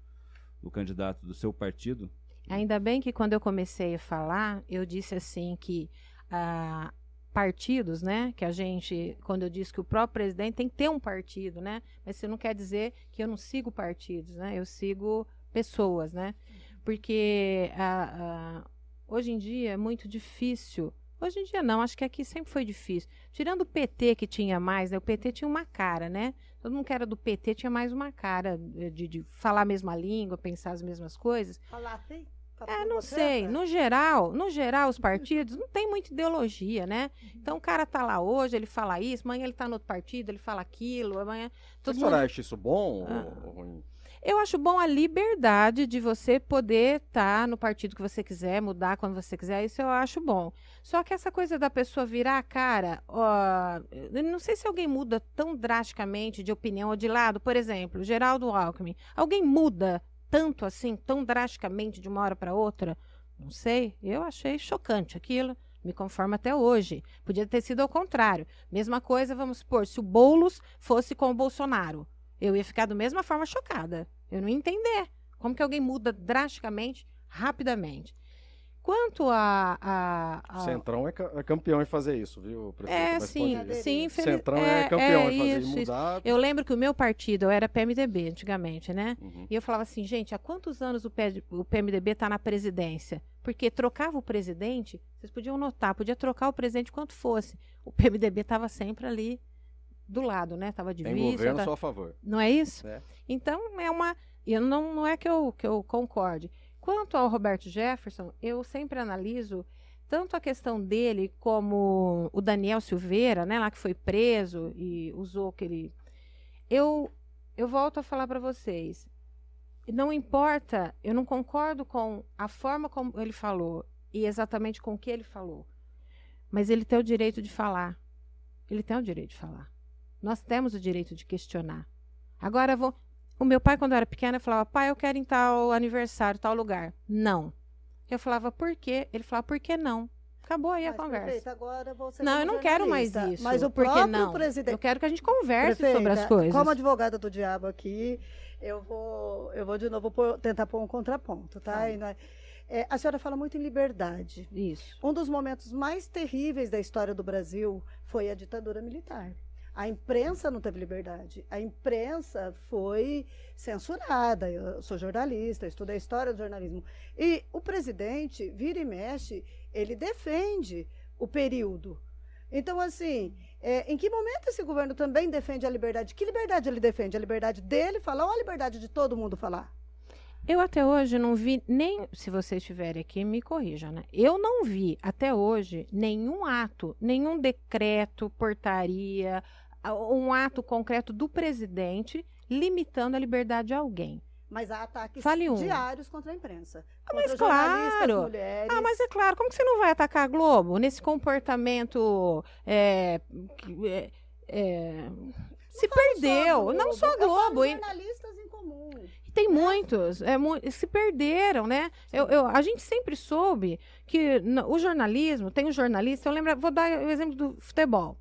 do candidato do seu partido? Ainda bem que quando eu comecei a falar, eu disse assim que ah, partidos, né? Que a gente, quando eu disse que o próprio presidente tem que ter um partido, né? Mas isso não quer dizer que eu não sigo partidos, né? Eu sigo pessoas, né? Porque ah, ah, hoje em dia é muito difícil. Hoje em dia não, acho que aqui sempre foi difícil. Tirando o PT que tinha mais, né? O PT tinha uma cara, né? Todo mundo que era do PT tinha mais uma cara de, de falar a mesma língua, pensar as mesmas coisas. Falar assim? É, não sei. No geral, no geral, os partidos não tem muita ideologia, né? Então o cara tá lá hoje, ele fala isso, amanhã ele tá no outro partido, ele fala aquilo, amanhã. A Todo senhora mundo... acha isso bom Ah. ou- ruim? Eu acho bom a liberdade de você poder estar no partido que você quiser, mudar quando você quiser, isso eu acho bom. Só que essa coisa da pessoa virar a cara, ó, não sei se alguém muda tão drasticamente de opinião ou de lado. Por exemplo, Geraldo Alckmin. Alguém muda tanto assim, tão drasticamente de uma hora para outra? Não sei. Eu achei chocante aquilo. Me conformo até hoje. Podia ter sido ao contrário. Mesma coisa, vamos supor, se o Boulos fosse com o Bolsonaro. Eu ia ficar da mesma forma chocada. Eu não ia entender. Como que alguém muda drasticamente, rapidamente. Quanto a. a, a... Centrão é, é, campeão em fazer isso, viu, prefeito? É, sim, sim. Infeliz... Centrão é, é campeão é, em fazer isso, mudar. Eu lembro que o meu partido, eu era PMDB antigamente, né? Uhum. E eu falava assim, gente, há quantos anos o, P, o PMDB está na presidência? Porque trocava o presidente, vocês podiam notar, podia trocar o presidente quanto fosse. O PMDB estava sempre ali do lado, né? Tava de Em governo tá... só a favor. Não é isso? É. Então, é uma... Eu não, não é que eu, que eu concorde. Quanto ao Roberto Jefferson, eu sempre analiso tanto a questão dele como o Daniel Silveira, né, lá que foi preso e usou aquele. Eu, eu volto a falar para vocês. Não importa, eu não concordo com a forma como ele falou e exatamente com o que ele falou. Mas ele tem o direito de falar. Ele tem o direito de falar. Nós temos o direito de questionar. Agora, vou, o meu pai, quando eu era pequena, falava, pai, eu quero ir em tal aniversário, tal lugar. Não. Eu falava, por quê? Ele falava, por que não? Acabou aí mas, a conversa. Prefeita, agora você não, eu não quero mais isso. Mas o próprio não? presidente. Eu quero que a gente converse prefeita, sobre as coisas. Como advogada do diabo aqui, eu vou, eu vou de novo pôr, tentar pôr um contraponto, tá? tá. É, a senhora fala muito em liberdade. Isso. Um dos momentos mais terríveis da história do Brasil foi a ditadura militar. A imprensa não teve liberdade. A imprensa foi censurada. Eu sou jornalista, estudo a história do jornalismo. E o presidente, vira e mexe, ele defende o período. Então, assim, é, em que momento esse governo também defende a liberdade? Que liberdade ele defende? A liberdade dele falar ou a liberdade de todo mundo falar? Eu até hoje não vi nem, se vocês estiverem aqui, me corrija, né? Eu não vi até hoje nenhum ato, nenhum decreto, portaria, um ato concreto do presidente limitando a liberdade de alguém. Mas há ataques Fale um. diários contra a imprensa. Ah, mas claro. Mulheres. Ah, mas é claro. Como que você não vai atacar a Globo nesse comportamento é, é, é, se perdeu? Não só a Globo. Eu jornalistas em comum. Tem muitos, é, se perderam, né? Eu, eu, a gente sempre soube que no, o jornalismo, tem um jornalista, eu lembro, vou dar o exemplo do futebol.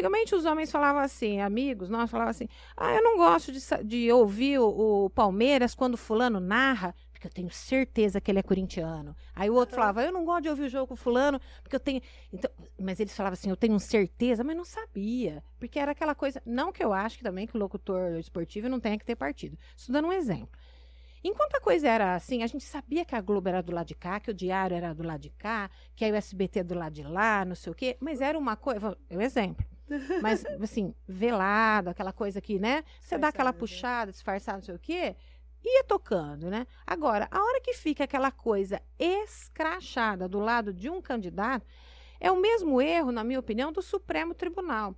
Antigamente os homens falavam assim, amigos, nós falavam assim: ah, eu não gosto de, de ouvir o, o, Palmeiras quando fulano narra, porque eu tenho certeza que ele é corintiano. Aí o outro falava: eu não gosto de ouvir o jogo fulano, porque eu tenho. Então, mas eles falavam assim: eu tenho certeza, mas não sabia. Porque era aquela coisa. Não que eu acho que também que o locutor esportivo não tenha que ter partido. Estou dando um exemplo. Enquanto a coisa era assim, a gente sabia que a Globo era do lado de cá, que o Diário era do lado de cá, que a USBT do lado de lá, não sei o quê, mas era uma coisa. É um exemplo. Mas, assim, velado, aquela coisa que, né? Você dá aquela puxada, disfarçada, não sei o quê, ia tocando, né? Agora, a hora que fica aquela coisa escrachada do lado de um candidato, é o mesmo erro, na minha opinião, do Supremo Tribunal.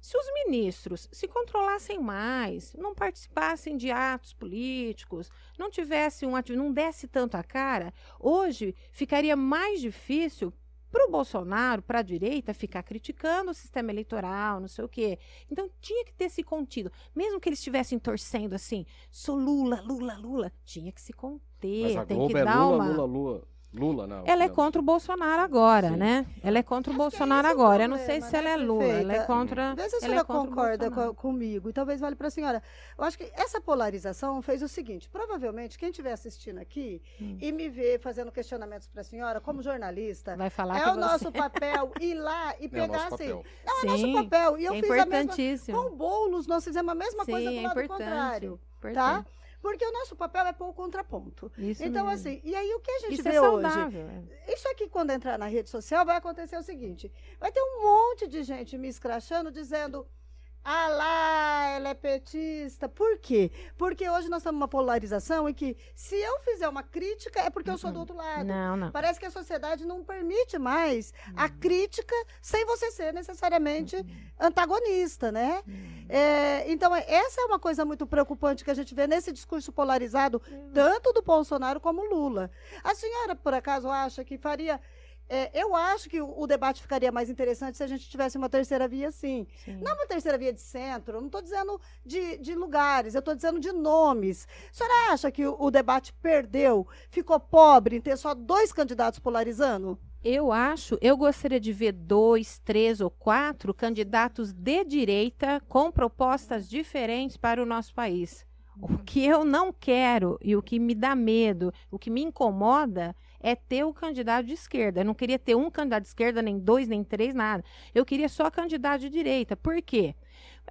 Se os ministros se controlassem mais, não participassem de atos políticos, não tivessem um ativo, não desse tanto a cara, hoje ficaria mais difícil para o Bolsonaro, para a direita, ficar criticando o sistema eleitoral, não sei o quê. Então tinha que ter se contido. Mesmo que eles estivessem torcendo assim, sou Lula, Lula, Lula, tinha que se conter. Mas a tem Globo que é dar Lula, uma... Lula, Lula. Lula, não. Ela é contra o Bolsonaro agora, Sim. né? Ela é contra o Bolsonaro é agora. Problema, eu não sei se ela é né, Lula, ela é contra. Vê se a senhora é concorda com, comigo, e talvez vale para a senhora. Eu acho que essa polarização fez o seguinte: provavelmente quem estiver assistindo aqui hum. e me ver fazendo questionamentos para a senhora, como jornalista, vai falar é o você. nosso papel ir lá e pegar é assim. Não, é Sim, nosso papel. E eu é fiz a mesma. Com bolos, nós fizemos a mesma Sim, coisa do é lado contrário. Tá? Porque o nosso papel é pôr o contraponto. Isso então, mesmo. assim, e aí o que a gente isso vê é hoje? É. Isso aqui, quando entrar na rede social, vai acontecer o seguinte: vai ter um monte de gente me escrachando, dizendo ah lá, ela é petista. Por quê? Porque hoje nós estamos numa polarização em que, se eu fizer uma crítica, é porque eu sou do outro lado. Não, não. Parece que a sociedade não permite mais a crítica sem você ser necessariamente antagonista, né? É, então, é, essa é uma coisa muito preocupante que a gente vê nesse discurso polarizado, tanto do Bolsonaro como Lula. A senhora, por acaso, acha que faria É, eu acho que o, o debate ficaria mais interessante se a gente tivesse uma terceira via, sim. Sim. Não uma terceira via de centro, eu não estou dizendo de, de lugares, eu estou dizendo de nomes. A senhora acha que o, o debate perdeu, ficou pobre em ter só dois candidatos polarizando? Eu acho, eu gostaria de ver dois, três ou quatro candidatos de direita com propostas diferentes para o nosso país. O que eu não quero e o que me dá medo, o que me incomoda é ter o candidato de esquerda. Eu não queria ter um candidato de esquerda, nem dois, nem três, nada. Eu queria só candidato de direita. Por quê?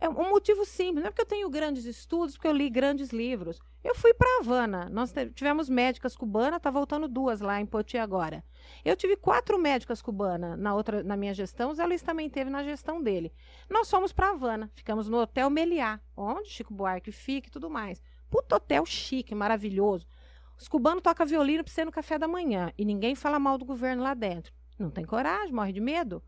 É um motivo simples, não é porque eu tenho grandes estudos, porque eu li grandes livros. Eu fui para Havana, nós tivemos médicas cubanas, tá voltando duas lá em Poti agora. Eu tive quatro médicas cubanas na outra na minha gestão, o Zé Luiz também teve na gestão dele. Nós fomos para Havana, ficamos no Hotel Meliá, onde Chico Buarque fica e tudo mais. Puto hotel chique, maravilhoso. Os cubanos tocam violino para você no café da manhã e ninguém fala mal do governo lá dentro. Não tem coragem, morre de medo.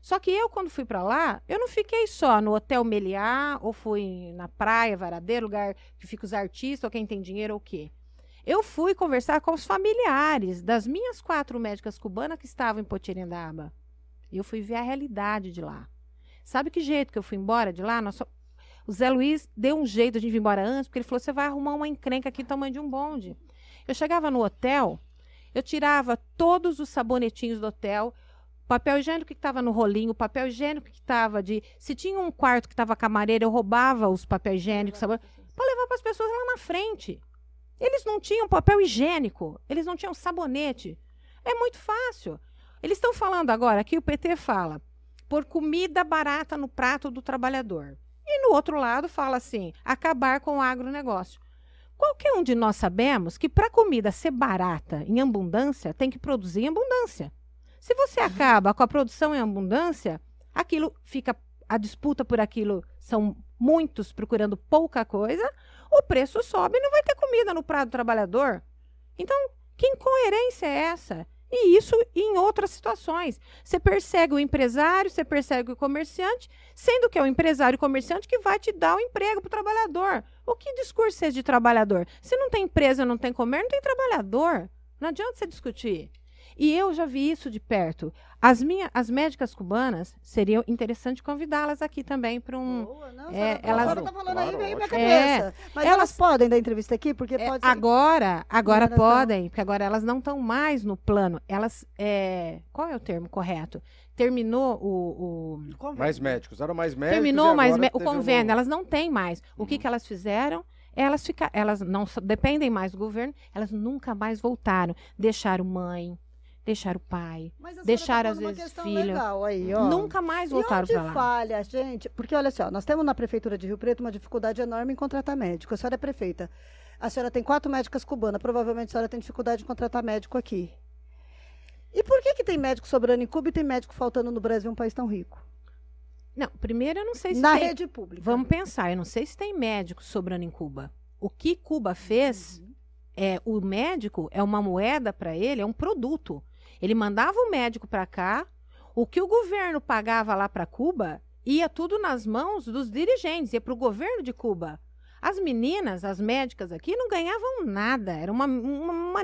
Só que eu, quando fui para lá, eu não fiquei só no Hotel Meliá, ou fui na praia, Varadeiro, lugar que fica os artistas, ou quem tem dinheiro, ou o quê. Eu fui conversar com os familiares das minhas quatro médicas cubanas que estavam em Potirendaba. E eu fui ver a realidade de lá. Sabe que jeito que eu fui embora de lá? Nós só- O Zé Luiz deu um jeito de vir embora antes, porque ele falou: você vai arrumar uma encrenca aqui do tamanho de um bonde. Eu chegava no hotel, eu tirava todos os sabonetinhos do hotel, papel higiênico que estava no rolinho, papel higiênico que estava de. Se tinha um quarto que estava camareira, eu roubava os papel higiênicos, para levar para as pessoas lá na frente. Eles não tinham papel higiênico, eles não tinham sabonete. É muito fácil. Eles estão falando agora, aqui o PT fala, por comida barata no prato do trabalhador. E no outro lado fala assim, acabar com o agronegócio. Qualquer um de nós sabemos que para a comida ser barata em abundância, tem que produzir em abundância. Se você acaba com a produção em abundância, aquilo fica a disputa por aquilo são muitos procurando pouca coisa, o preço sobe e não vai ter comida no prato do trabalhador. Então, que incoerência é essa? E isso em outras situações. Você persegue o empresário, você persegue o comerciante, sendo que é o empresário e comerciante que vai te dar o emprego para o trabalhador. O que discurso é de trabalhador? Se não tem empresa, não tem comércio, não tem trabalhador. Não adianta você discutir. E eu já vi isso de perto. As, minhas, as médicas cubanas, seria interessante convidá-las aqui também para um. Boa, não, É, elas, elas- tá falando aí, Claro, veio minha cabeça. Mas elas, elas- podem dar entrevista aqui, porque É, pode ser. agora, agora tão- podem, porque agora elas não estão mais no plano. Elas. É, qual é o termo correto? Terminou o- o. Mais médicos, eram mais médicos. terminou mais me- o um convênio, novo. elas não têm mais. O que, Uhum. que elas fizeram? Elas fica, elas não dependem mais do governo, elas nunca mais voltaram. Deixaram mãe, pai, a senhora deixaram, tá às falando uma vezes, legal aí, nunca mais voltaram onde para lá. falha, gente? Porque olha só, nós temos na prefeitura de Rio Preto uma dificuldade enorme em contratar médico. A senhora é prefeita. A senhora tem quatro médicas cubanas. Provavelmente a senhora tem dificuldade em contratar médico aqui. E por que, que tem médico sobrando em Cuba e tem médico faltando no Brasil, um país tão rico? Não, primeiro eu não sei se Na tem, rede pública. Vamos pensar, eu não sei se tem médico sobrando em Cuba. O que Cuba fez, Uhum. é o médico é uma moeda para ele, é um produto. Ele mandava o médico para cá, o que o governo pagava lá para Cuba ia tudo nas mãos dos dirigentes, ia para o governo de Cuba. As meninas, as médicas aqui, não ganhavam nada, era uma, uma.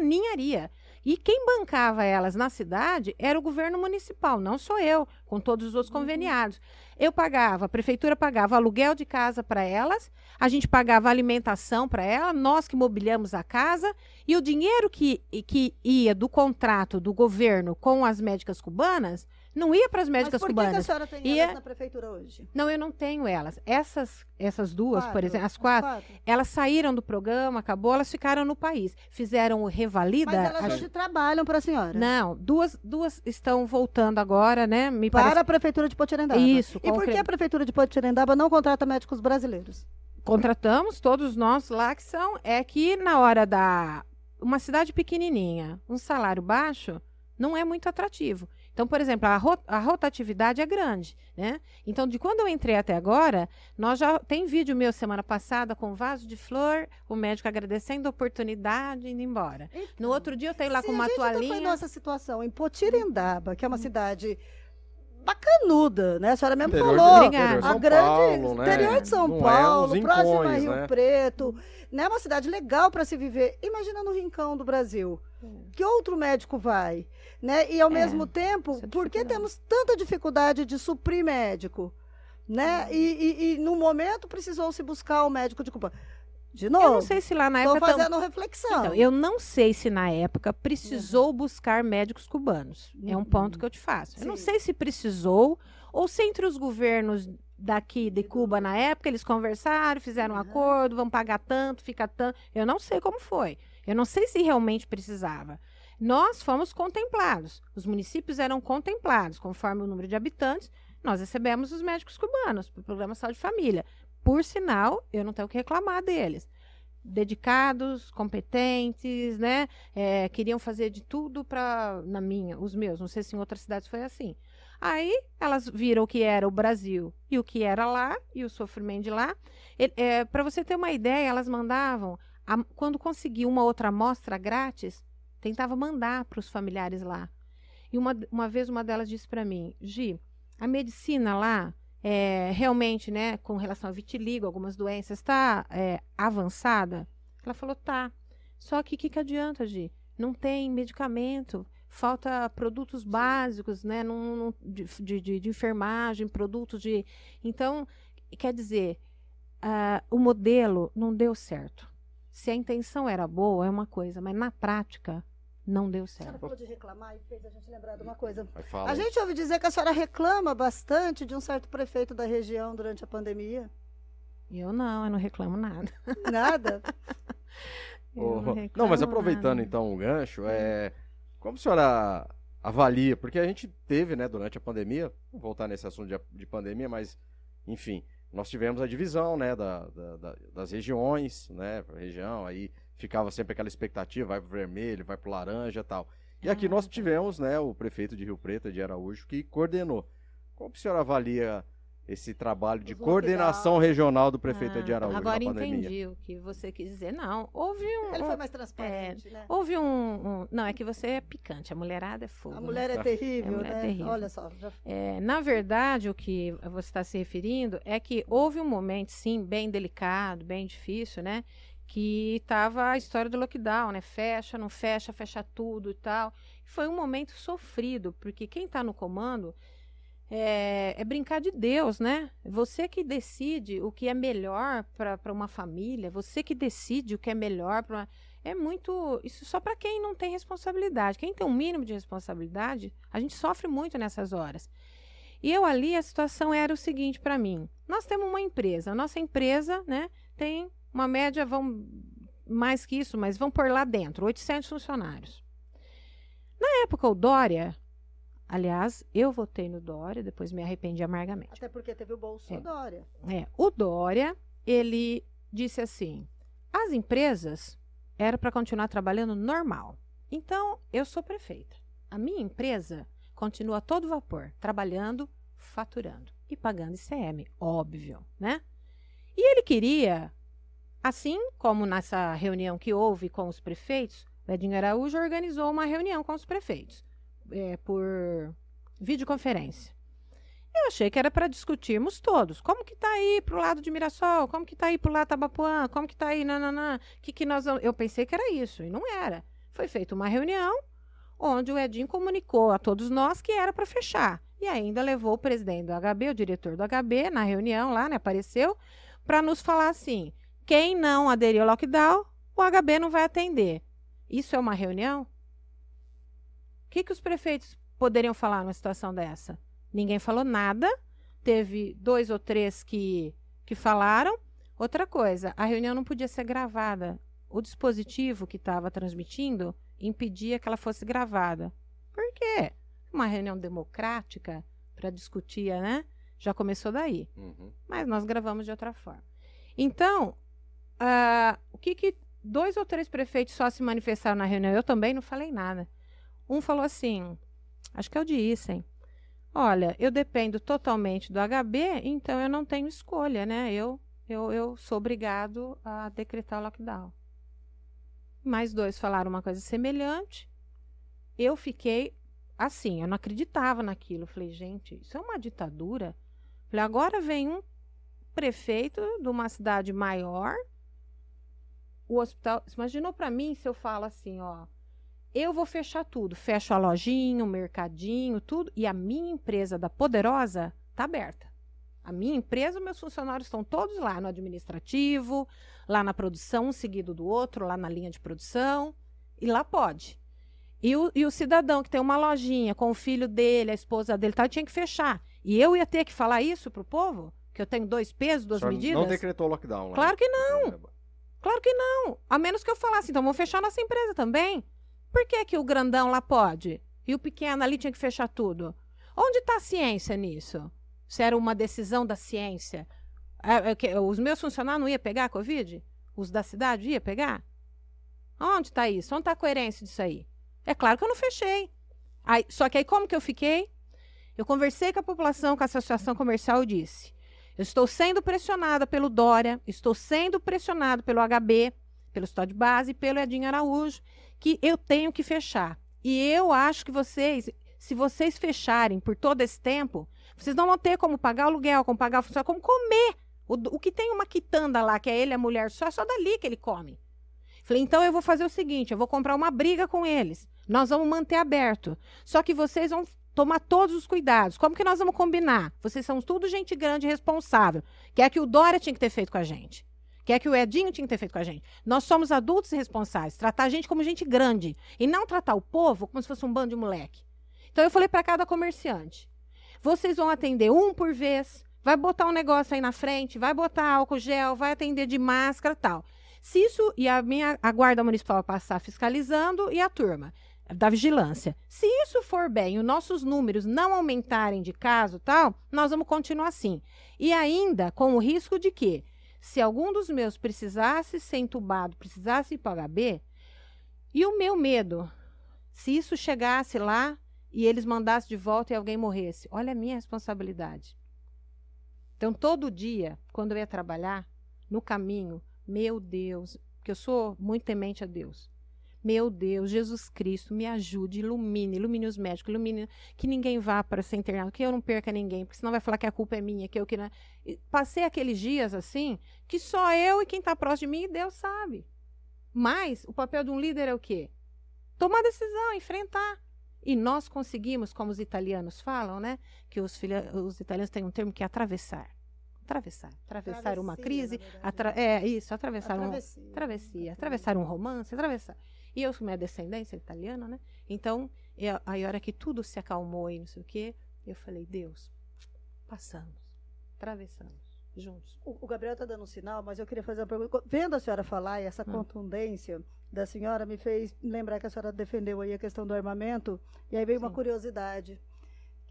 E quem bancava elas na cidade era o governo municipal, não sou eu, com todos os outros Uhum. conveniados. Eu pagava, a prefeitura pagava aluguel de casa para elas, a gente pagava alimentação para elas, nós que mobiliamos a casa, e o dinheiro que, que ia do contrato do governo com as médicas cubanas não ia para as Mas médicas por que, que a cubanas. senhora tem E elas na prefeitura hoje? Não, eu não tenho elas. Essas, essas duas, por Quatro, exemplo, as quatro, elas saíram do programa, acabou, elas ficaram no país. Fizeram o Revalida. Mas elas acho- hoje trabalham para a senhora. Não, duas, duas estão voltando agora, né? Me Para parece. a prefeitura de Potirendaba. Isso, E por que a prefeitura de Potirendaba não contrata médicos brasileiros? Contratamos todos nós lá que são. É que na hora da. Uma cidade pequenininha, um salário baixo, não é muito atrativo. Então, por exemplo, a, ro- a rotatividade é grande, né? Então, de quando eu entrei até agora, nós já tem vídeo meu semana passada com vaso de flor, o médico agradecendo a oportunidade e indo embora. No outro dia eu tenho lá com uma a gente então foi toalhinha. nossa situação em Potirendaba, que é uma cidade bacanuda, né? A senhora mesmo Interior falou. de- A São grande Paulo, né? interior de São Não é Paulo, uns próximo a Rio né? Preto, né? Uma cidade legal para se viver. Imagina no rincão do Brasil. Que outro médico vai, né? E ao É, mesmo tempo, essa por que temos tanta dificuldade de suprir médico, né? E, e- e no momento precisou se buscar o médico de culpa. De Eu novo, não sei se lá na estou época. tam- fazendo reflexão. Então, eu não sei se na época precisou buscar médicos cubanos. É um ponto que eu te faço. Eu não Sim. sei se precisou ou se entre os governos daqui de Cuba na época eles conversaram, fizeram um Aham. acordo, vão pagar tanto, fica tanto. Eu não sei como foi. Eu não sei se realmente precisava. Nós fomos contemplados. Os municípios eram contemplados conforme o número de habitantes. Nós recebemos os médicos cubanos para o programa Saúde e Família. Por sinal, eu não tenho o que reclamar deles dedicados, competentes, né? É, queriam fazer de tudo para na minha, os meus. Não sei se em outras cidades foi assim. Aí elas viram o que era o Brasil e o que era lá e o sofrimento de lá. para você ter uma ideia, elas mandavam a- quando conseguia uma outra amostra grátis, tentava mandar para os familiares lá. E uma, uma vez uma delas disse para mim, Gi, a medicina lá é, realmente, né, com relação ao vitiligo, algumas doenças, está avançada? Ela falou, tá. Só que o que, que adianta, Gi? Não tem medicamento, falta produtos básicos, né, num- num- de, de, de- enfermagem, produtos de... Então, quer dizer, ah, o modelo não deu certo. Se a intenção era boa, é uma coisa, mas na prática não deu A senhora certo. falou de reclamar e fez a gente lembrar de uma coisa. A gente ouve dizer que a senhora reclama bastante de um certo prefeito da região durante a pandemia. Eu não, eu não reclamo nada. Nada? Não, não, mas aproveitando nada. então o gancho, é, como a senhora avalia? Porque a gente teve, né, durante a pandemia, vou voltar nesse assunto de, de pandemia, mas, enfim, nós tivemos a divisão, né, da, da- da- das regiões, né, região, aí ficava sempre aquela expectativa, vai pro vermelho, vai pro laranja e tal. E aqui Ah, nós tivemos, né, o prefeito de Rio Preto, de Araújo, que coordenou. Como a senhora avalia esse trabalho de coordenação regional do prefeito Ah, de Araújo Agora entendi o que você quis dizer. Não, houve um. Ele um- foi mais transparente, né? Houve um, um- Não, é que você é picante, a mulherada é fogo. A né? mulher é terrível, A mulher é né? terrível. Olha só. já- É, na verdade, o que você está se referindo é que houve um momento, sim, bem delicado, bem difícil, né? Que estava a história do lockdown, né? Fecha, não fecha, fecha tudo e tal. Foi um momento sofrido, porque quem está no comando é, é brincar de Deus, né? Você que decide o que é melhor para uma família, você que decide o que é melhor para é muito isso só para quem não tem responsabilidade. Quem tem um mínimo de responsabilidade, a gente sofre muito nessas horas. E eu ali a situação era o seguinte para mim: nós temos uma empresa, a nossa empresa, né, tem uma média, vão mais que isso, mas vão por lá dentro, 800 funcionários. Na época o Dória, aliás, eu votei no Dória, depois me arrependi amargamente. Até porque teve o Bolso É. Dória. É, o Dória, ele disse assim: as empresas era para continuar trabalhando normal. Então, eu sou prefeita. A minha empresa continua a todo vapor, trabalhando, faturando e pagando ICM, óbvio, né? E ele queria, assim como nessa reunião que houve com os prefeitos, o Edinho Araújo organizou uma reunião com os prefeitos é, por videoconferência. Eu achei que era para discutirmos todos. Como que tá aí pro lado de Mirassol? Como que tá aí pro lado de Tabapuã? Como que tá aí nananã? Que que nós. Eu pensei que era isso, e não era. Foi feita uma reunião onde o Edinho comunicou a todos nós que era para fechar. E ainda levou o presidente do HB, o diretor do HB, na reunião lá, né, apareceu, para nos falar assim: quem não aderir ao lockdown, o HB não vai atender. Isso é uma reunião? O que, que os prefeitos poderiam falar numa situação dessa? Ninguém falou nada. Teve dois ou três que, que falaram. Outra coisa, a reunião não podia ser gravada. O dispositivo que estava transmitindo impedia que ela fosse gravada. Por quê? Uma reunião democrática para discutir, né? Já começou daí. Uhum. Mas nós gravamos de outra forma. Então, ah, o que, que dois ou três prefeitos só se manifestaram na reunião? Eu também não falei nada. Um falou assim, acho que é o de Issem. Olha, eu dependo totalmente do HB, então eu não tenho escolha, né? Eu, eu, eu sou obrigado a decretar o lockdown. Mais dois falaram uma coisa semelhante. Eu fiquei assim, eu não acreditava naquilo. Falei, gente, isso é uma ditadura? Falei, agora vem um prefeito de uma cidade maior, o hospital. Imaginou para mim se eu falo assim, ó, eu vou fechar tudo, fecho a lojinha, o mercadinho, tudo, e a minha empresa da Poderosa tá aberta. A minha empresa, meus funcionários estão todos lá no administrativo, lá na produção, um seguido do outro, lá na linha de produção, e lá pode. E o, e o cidadão que tem uma lojinha com o filho dele, a esposa dele, tá, tinha que fechar. E eu ia ter que falar isso pro povo? Que eu tenho dois pesos, duas medidas? Não decretou lockdown. Lá, claro que não. Claro que não. A menos que eu falasse, então vamos fechar nossa empresa também. Por que, que o grandão lá pode? E o pequeno ali tinha que fechar tudo? Onde está a ciência nisso? Se era uma decisão da ciência. É, é, os meus funcionários não iam pegar a Covid? Os da cidade iam pegar? Onde está isso? Onde está a coerência disso aí? É claro que eu não fechei. Aí, só que aí como que eu fiquei? Eu conversei com a população, com a associação comercial e disse: eu estou sendo pressionada pelo Dória, estou sendo pressionado pelo HB, pelo Estado de Base e pelo Edinho Araújo, que eu tenho que fechar. E eu acho que vocês, se vocês fecharem por todo esse tempo, vocês não vão ter como pagar aluguel, como pagar funcionário, como comer. O, o que tem uma quitanda lá, que é ele a mulher só, é só dali que ele come. Falei, então eu vou fazer o seguinte, eu vou comprar uma briga com eles. Nós vamos manter aberto. Só que vocês vão tomar todos os cuidados. Como que nós vamos combinar? Vocês são tudo gente grande e responsável. Que é que o Dória tinha que ter feito com a gente que é que o Edinho tinha que ter feito com a gente. Nós somos adultos responsáveis, tratar a gente como gente grande e não tratar o povo como se fosse um bando de moleque. Então eu falei para cada comerciante: vocês vão atender um por vez, vai botar um negócio aí na frente, vai botar álcool gel, vai atender de máscara, tal. Se isso e a minha a guarda municipal passar fiscalizando e a turma da vigilância. Se isso for bem, os nossos números não aumentarem de caso, tal, nós vamos continuar assim. E ainda com o risco de que se algum dos meus precisasse ser entubado, precisasse ir para HB, e o meu medo, se isso chegasse lá e eles mandassem de volta e alguém morresse, olha a minha responsabilidade. Então, todo dia, quando eu ia trabalhar, no caminho, meu Deus, porque eu sou muito temente a Deus. Meu Deus, Jesus Cristo, me ajude, ilumine, ilumine os médicos, ilumine que ninguém vá para ser internado, que eu não perca ninguém, porque senão vai falar que a culpa é minha, que eu que não. É. Passei aqueles dias assim, que só eu e quem está próximo de mim, Deus sabe. Mas o papel de um líder é o quê? Tomar decisão, enfrentar. E nós conseguimos, como os italianos falam, né? Que os, filha, os italianos têm um termo que é atravessar. Atravessar. Atravessar Travessia, uma crise. Atra é isso, atravessar travessia. um. Travessia. Atravessar um romance, atravessar. E eu, minha descendência italiana, né? Então, eu, aí a hora que tudo se acalmou e não sei o quê, eu falei, Deus, passamos, atravessamos, juntos. O, o Gabriel está dando um sinal, mas eu queria fazer uma pergunta. Vendo a senhora falar e essa hum. contundência da senhora me fez lembrar que a senhora defendeu aí a questão do armamento, e aí veio Sim. uma curiosidade,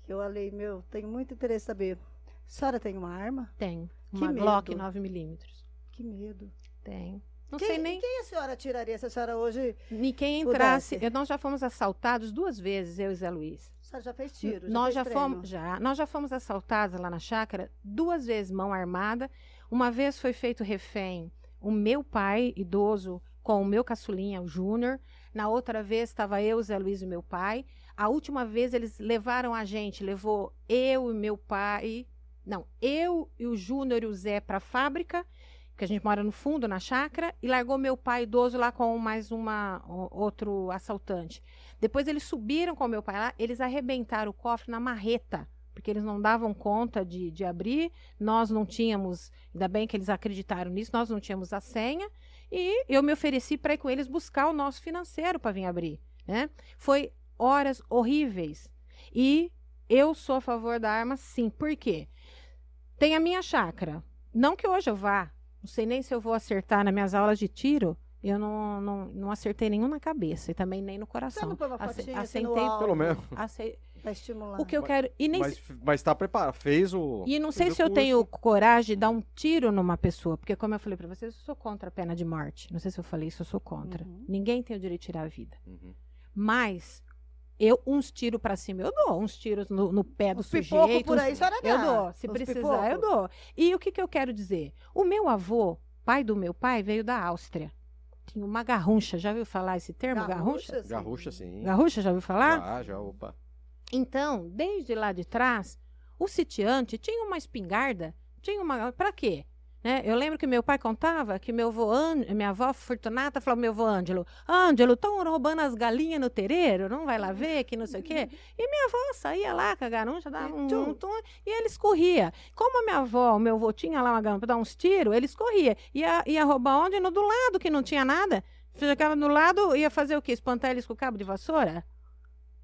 que eu falei, meu, tenho muito interesse em saber. A senhora tem uma arma? Tenho. Uma que Glock 9mm. Que medo. Tenho. Não quem, sei nem. Quem a senhora tiraria se a senhora hoje. Nem quem entrasse. Eu, nós já fomos assaltados duas vezes, eu e Zé Luiz. A senhora já fez tiro? Já nós fez já fomos. Já. Nós já fomos assaltados lá na chácara duas vezes, mão armada. Uma vez foi feito refém o meu pai, idoso, com o meu caçulinha, o Júnior. Na outra vez estava eu, Zé Luiz e meu pai. A última vez eles levaram a gente, levou eu e meu pai. Não, eu e o Júnior e o Zé para a fábrica que a gente mora no fundo, na chácara, e largou meu pai idoso lá com mais uma outro assaltante. Depois eles subiram com meu pai lá, eles arrebentaram o cofre na marreta, porque eles não davam conta de, de abrir, nós não tínhamos, ainda bem que eles acreditaram nisso, nós não tínhamos a senha, e eu me ofereci para ir com eles buscar o nosso financeiro para vir abrir. Né? Foi horas horríveis. E eu sou a favor da arma, sim. Por quê? Tem a minha chácara. Não que hoje eu vá não sei nem se eu vou acertar nas minhas aulas de tiro. Eu não, não, não acertei nenhum na cabeça e também nem no coração. Você não põe uma fotinha Ace, assim Aceitei. Pelo menos. Acei, Pra estimular. O que eu quero. E nem mas, mas tá preparado, fez o. E não sei se eu tenho coragem de dar um tiro numa pessoa, porque, como eu falei para vocês, eu sou contra a pena de morte. Não sei se eu falei isso, eu sou contra. Uhum. Ninguém tem o direito de tirar a vida. Uhum. Mas eu, uns tiros para cima, eu dou. Uns tiros no, no pé do sujeito. por aí, uns, Eu dou. Se precisar, pipoco. eu dou. E o que, que eu quero dizer? O meu avô, pai do meu pai, veio da Áustria. Tinha uma garruncha. Já ouviu falar esse termo? Garruncha? Garruncha, sim. Garruncha, já ouviu falar? Já, já, opa. Então, desde lá de trás, o sitiante tinha uma espingarda, tinha uma. Para quê? Né? Eu lembro que meu pai contava que meu avô, minha avó Fortunata falou meu avô Ângelo, Ângelo, estão roubando as galinhas no terreiro, não vai lá ver, que não sei o quê. E minha avó saía lá com a garuncha, dava um, um tum, e eles corria. Como a minha avó, o meu avô tinha lá uma garuncha para dar uns tiros, eles corria. Ia, ia roubar onde? No do lado, que não tinha nada. Ficava do lado, ia fazer o quê? Espantar eles com o cabo de vassoura?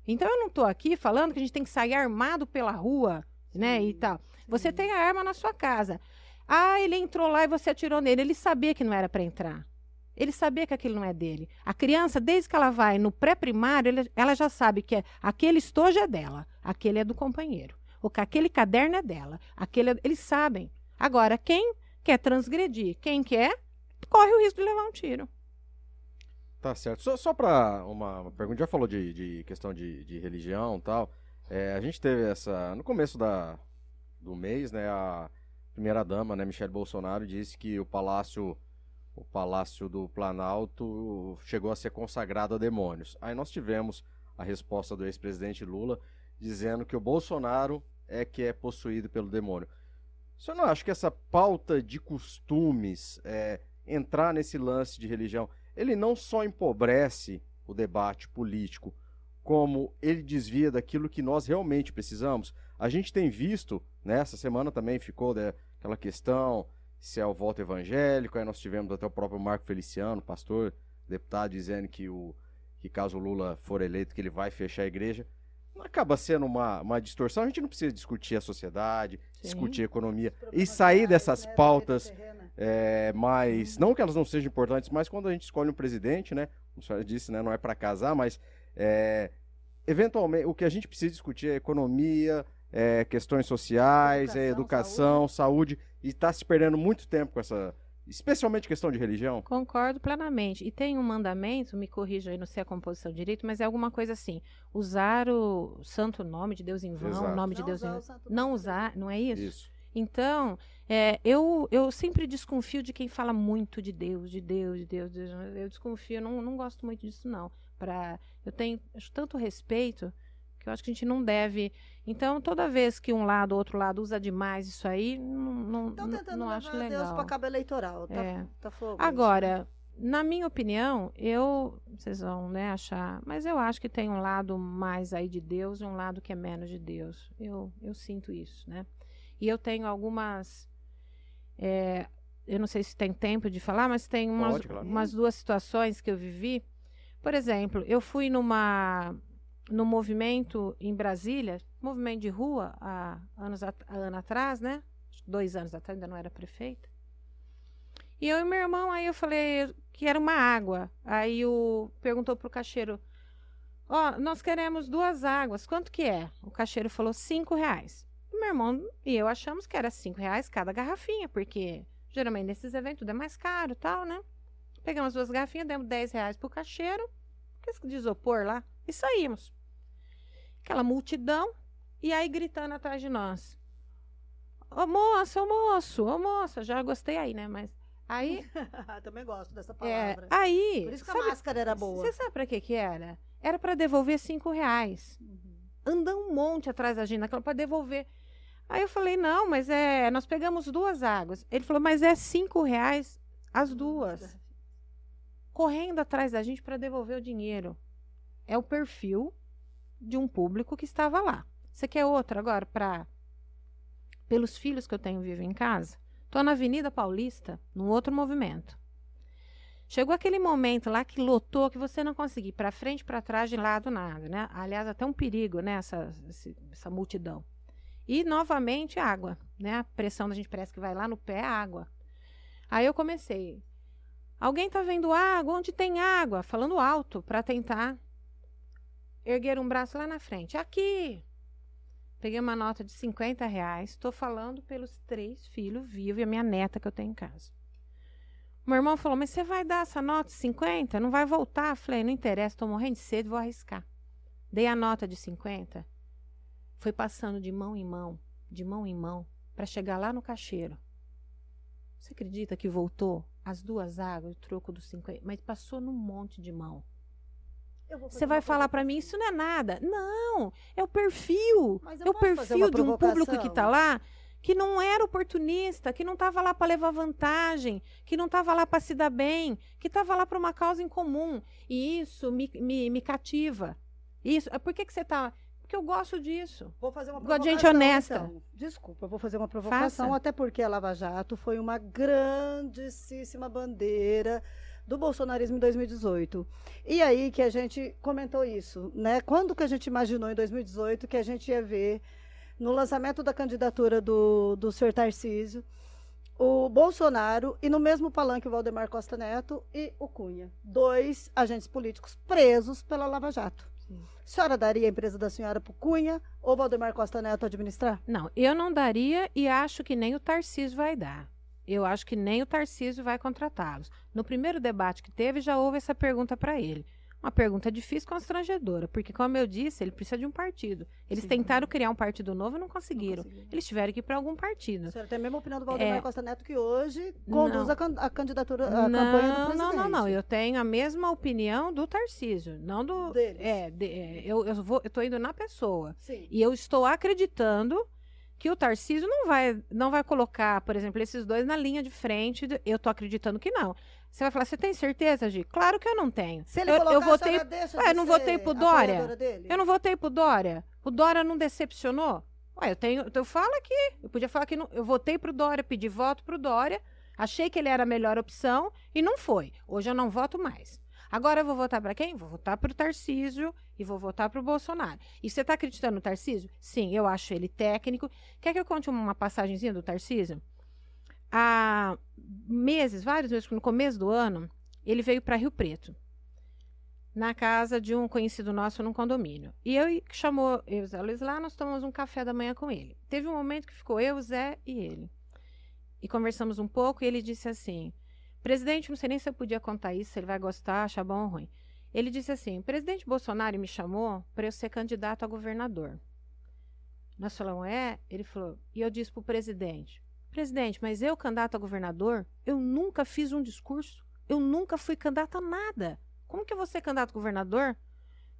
Então eu não estou aqui falando que a gente tem que sair armado pela rua, né, e tal. Você tem a arma na sua casa. Ah, ele entrou lá e você atirou nele. Ele sabia que não era para entrar. Ele sabia que aquilo não é dele. A criança, desde que ela vai no pré-primário, ela já sabe que é, aquele estojo é dela, aquele é do companheiro. Ou que aquele caderno é dela. Aquele é, eles sabem. Agora, quem quer transgredir, quem quer, corre o risco de levar um tiro. Tá certo. Só, só para uma, uma, pergunta, já falou de, de questão de, de religião e tal. É, a gente teve essa. No começo da, do mês, né? A, primeira-dama, né, Michelle Bolsonaro, disse que o palácio, o palácio do Planalto chegou a ser consagrado a demônios. Aí nós tivemos a resposta do ex-presidente Lula dizendo que o Bolsonaro é que é possuído pelo demônio. Você não acha que essa pauta de costumes, é, entrar nesse lance de religião, ele não só empobrece o debate político, como ele desvia daquilo que nós realmente precisamos? A gente tem visto, nessa né, semana também ficou né, aquela questão se é o voto evangélico, aí nós tivemos até o próprio Marco Feliciano, pastor, deputado, dizendo que, o, que caso o Lula for eleito, que ele vai fechar a igreja. Acaba sendo uma, uma distorção, a gente não precisa discutir a sociedade, Sim. discutir a economia e sair dessas né, pautas é, mais, não que elas não sejam importantes, mas quando a gente escolhe um presidente, né, como a senhora disse, né, não é para casar, mas é, eventualmente o que a gente precisa discutir é economia, é, questões sociais, educação, é, educação saúde. saúde, e está se perdendo muito tempo com essa. Especialmente questão de religião? Concordo plenamente. E tem um mandamento, me corrija aí, não sei a composição direito, mas é alguma coisa assim: usar o santo nome de Deus em vão, Exato. o nome de não Deus em vão. Não usar, não é isso? Isso. Então, é, eu, eu sempre desconfio de quem fala muito de Deus, de Deus, de Deus. De Deus. Eu desconfio, eu não, não gosto muito disso, não. Pra, eu tenho tanto respeito que eu acho que a gente não deve. Então, toda vez que um lado ou outro lado usa demais isso aí, não, não, então, não, não acho legal. Deus para cabo eleitoral, tá, é. tá fogo, Agora, na minha opinião, eu, vocês vão né, achar, mas eu acho que tem um lado mais aí de Deus e um lado que é menos de Deus. Eu, eu sinto isso, né? E eu tenho algumas. É, eu não sei se tem tempo de falar, mas tem umas, Pode, claro. umas duas situações que eu vivi. Por exemplo, eu fui numa no movimento em Brasília, movimento de rua, há anos ano atrás, né? Dois anos atrás, ainda não era prefeita. E eu e meu irmão, aí eu falei que era uma água. Aí o perguntou pro caixeiro, ó, oh, nós queremos duas águas, quanto que é? O caixeiro falou cinco reais. Meu irmão e eu achamos que era cinco reais cada garrafinha, porque geralmente nesses eventos tudo é mais caro tal, né? Pegamos duas garrafinhas, demos dez reais pro caixeiro, que de isopor lá, e saímos aquela multidão, e aí gritando atrás de nós. Ô moça, ô moço, ô moça, já gostei aí, né? Mas aí. Também gosto dessa é, palavra. É, aí. Por isso que sabe, a máscara era boa. Você sabe pra que que era? Era para devolver cinco reais. Uhum. Anda um monte atrás da gente, naquela para devolver. Aí eu falei, não, mas é. Nós pegamos duas águas. Ele falou, mas é cinco reais as duas. Correndo atrás da gente para devolver o dinheiro. É o perfil de um público que estava lá. Você quer outra agora para pelos filhos que eu tenho vivo em casa? Estou na Avenida Paulista, num outro movimento. Chegou aquele momento lá que lotou, que você não conseguia para frente, para trás, de lado, nada, né? Aliás, até um perigo, né? Essa, essa multidão. E, novamente, água, né? A pressão da gente parece que vai lá no pé, água. Aí eu comecei. Alguém está vendo água? Onde tem água? Falando alto, para tentar erguer um braço lá na frente. Aqui! Peguei uma nota de 50 reais. Estou falando pelos três filhos vivos e a minha neta que eu tenho em casa. Meu irmão falou: Mas você vai dar essa nota de 50? Não vai voltar? Falei: Não interessa, estou morrendo de sede, vou arriscar. Dei a nota de 50. Foi passando de mão em mão, de mão em mão, para chegar lá no caixeiro. Você acredita que voltou as duas águas, o troco dos 50? Mas passou num monte de mão. Você vai falar para mim, isso não é nada. Não, é o perfil. É o perfil de um público que está lá que não era oportunista, que não estava lá para levar vantagem, que não estava lá para se dar bem, que estava lá para uma causa em comum. E isso me, me, me cativa. Isso, por que, que você está. Porque eu gosto disso. Vou fazer uma provocação. gente honesta. então. Desculpa, vou fazer uma provocação, Faça. até porque a Lava Jato foi uma grandíssima bandeira do bolsonarismo em 2018. E aí que a gente comentou isso, né? Quando que a gente imaginou em 2018 que a gente ia ver no lançamento da candidatura do, do senhor Tarcísio, o Bolsonaro e no mesmo palanque o Valdemar Costa Neto e o Cunha. Dois agentes políticos presos pela Lava Jato. Sim. A senhora daria a empresa da senhora para o Cunha ou Valdemar Costa Neto administrar? Não, eu não daria e acho que nem o Tarcísio vai dar. Eu acho que nem o Tarcísio vai contratá-los. No primeiro debate que teve, já houve essa pergunta para ele. Uma pergunta difícil, constrangedora, porque, como eu disse, ele precisa de um partido. Eles Sim. tentaram criar um partido novo e não conseguiram. conseguiram. Eles tiveram que ir para algum partido. A senhora tem a mesma opinião do Valdemar É. Costa Neto que hoje conduz Não. a, can- a candidatura, a campanha do Não, presidente. não, não, não. Eu tenho a mesma opinião do Tarcísio, não do. Deles. É, de- é, eu, tô indo na pessoa. Sim. E eu estou acreditando que o Tarcísio não vai, não vai colocar, por exemplo, esses dois na linha de frente. Eu estou acreditando que não. Você vai falar, você tem certeza, Gi? Claro que eu não tenho. Se ele eu, colocar, eu votei, deixa Ué, de não votei pro Dória? eu não votei pro Dória. O Dória não decepcionou? Ué, eu tenho, eu falo aqui. Eu podia falar que não, eu votei pro Dória, pedi voto pro Dória, achei que ele era a melhor opção e não foi. Hoje eu não voto mais. Agora eu vou votar para quem? Vou votar pro Tarcísio e vou votar pro Bolsonaro. E você tá acreditando no Tarcísio? Sim, eu acho ele técnico. Quer que eu conte uma passagenzinha do Tarcísio? Há meses, vários meses, no começo do ano, ele veio para Rio Preto na casa de um conhecido nosso num condomínio. E eu chamou eu e o Zé Luiz lá, nós tomamos um café da manhã com ele. Teve um momento que ficou eu, o Zé e ele. E conversamos um pouco e ele disse assim: Presidente, não sei nem se eu podia contar isso, se ele vai gostar, achar bom ou ruim. Ele disse assim: o presidente Bolsonaro me chamou para eu ser candidato a governador. Nós falamos, é? Ele falou, e eu disse para o presidente: Presidente, mas eu, candidato a governador, eu nunca fiz um discurso, eu nunca fui candidato a nada. Como que eu vou ser candidato a governador?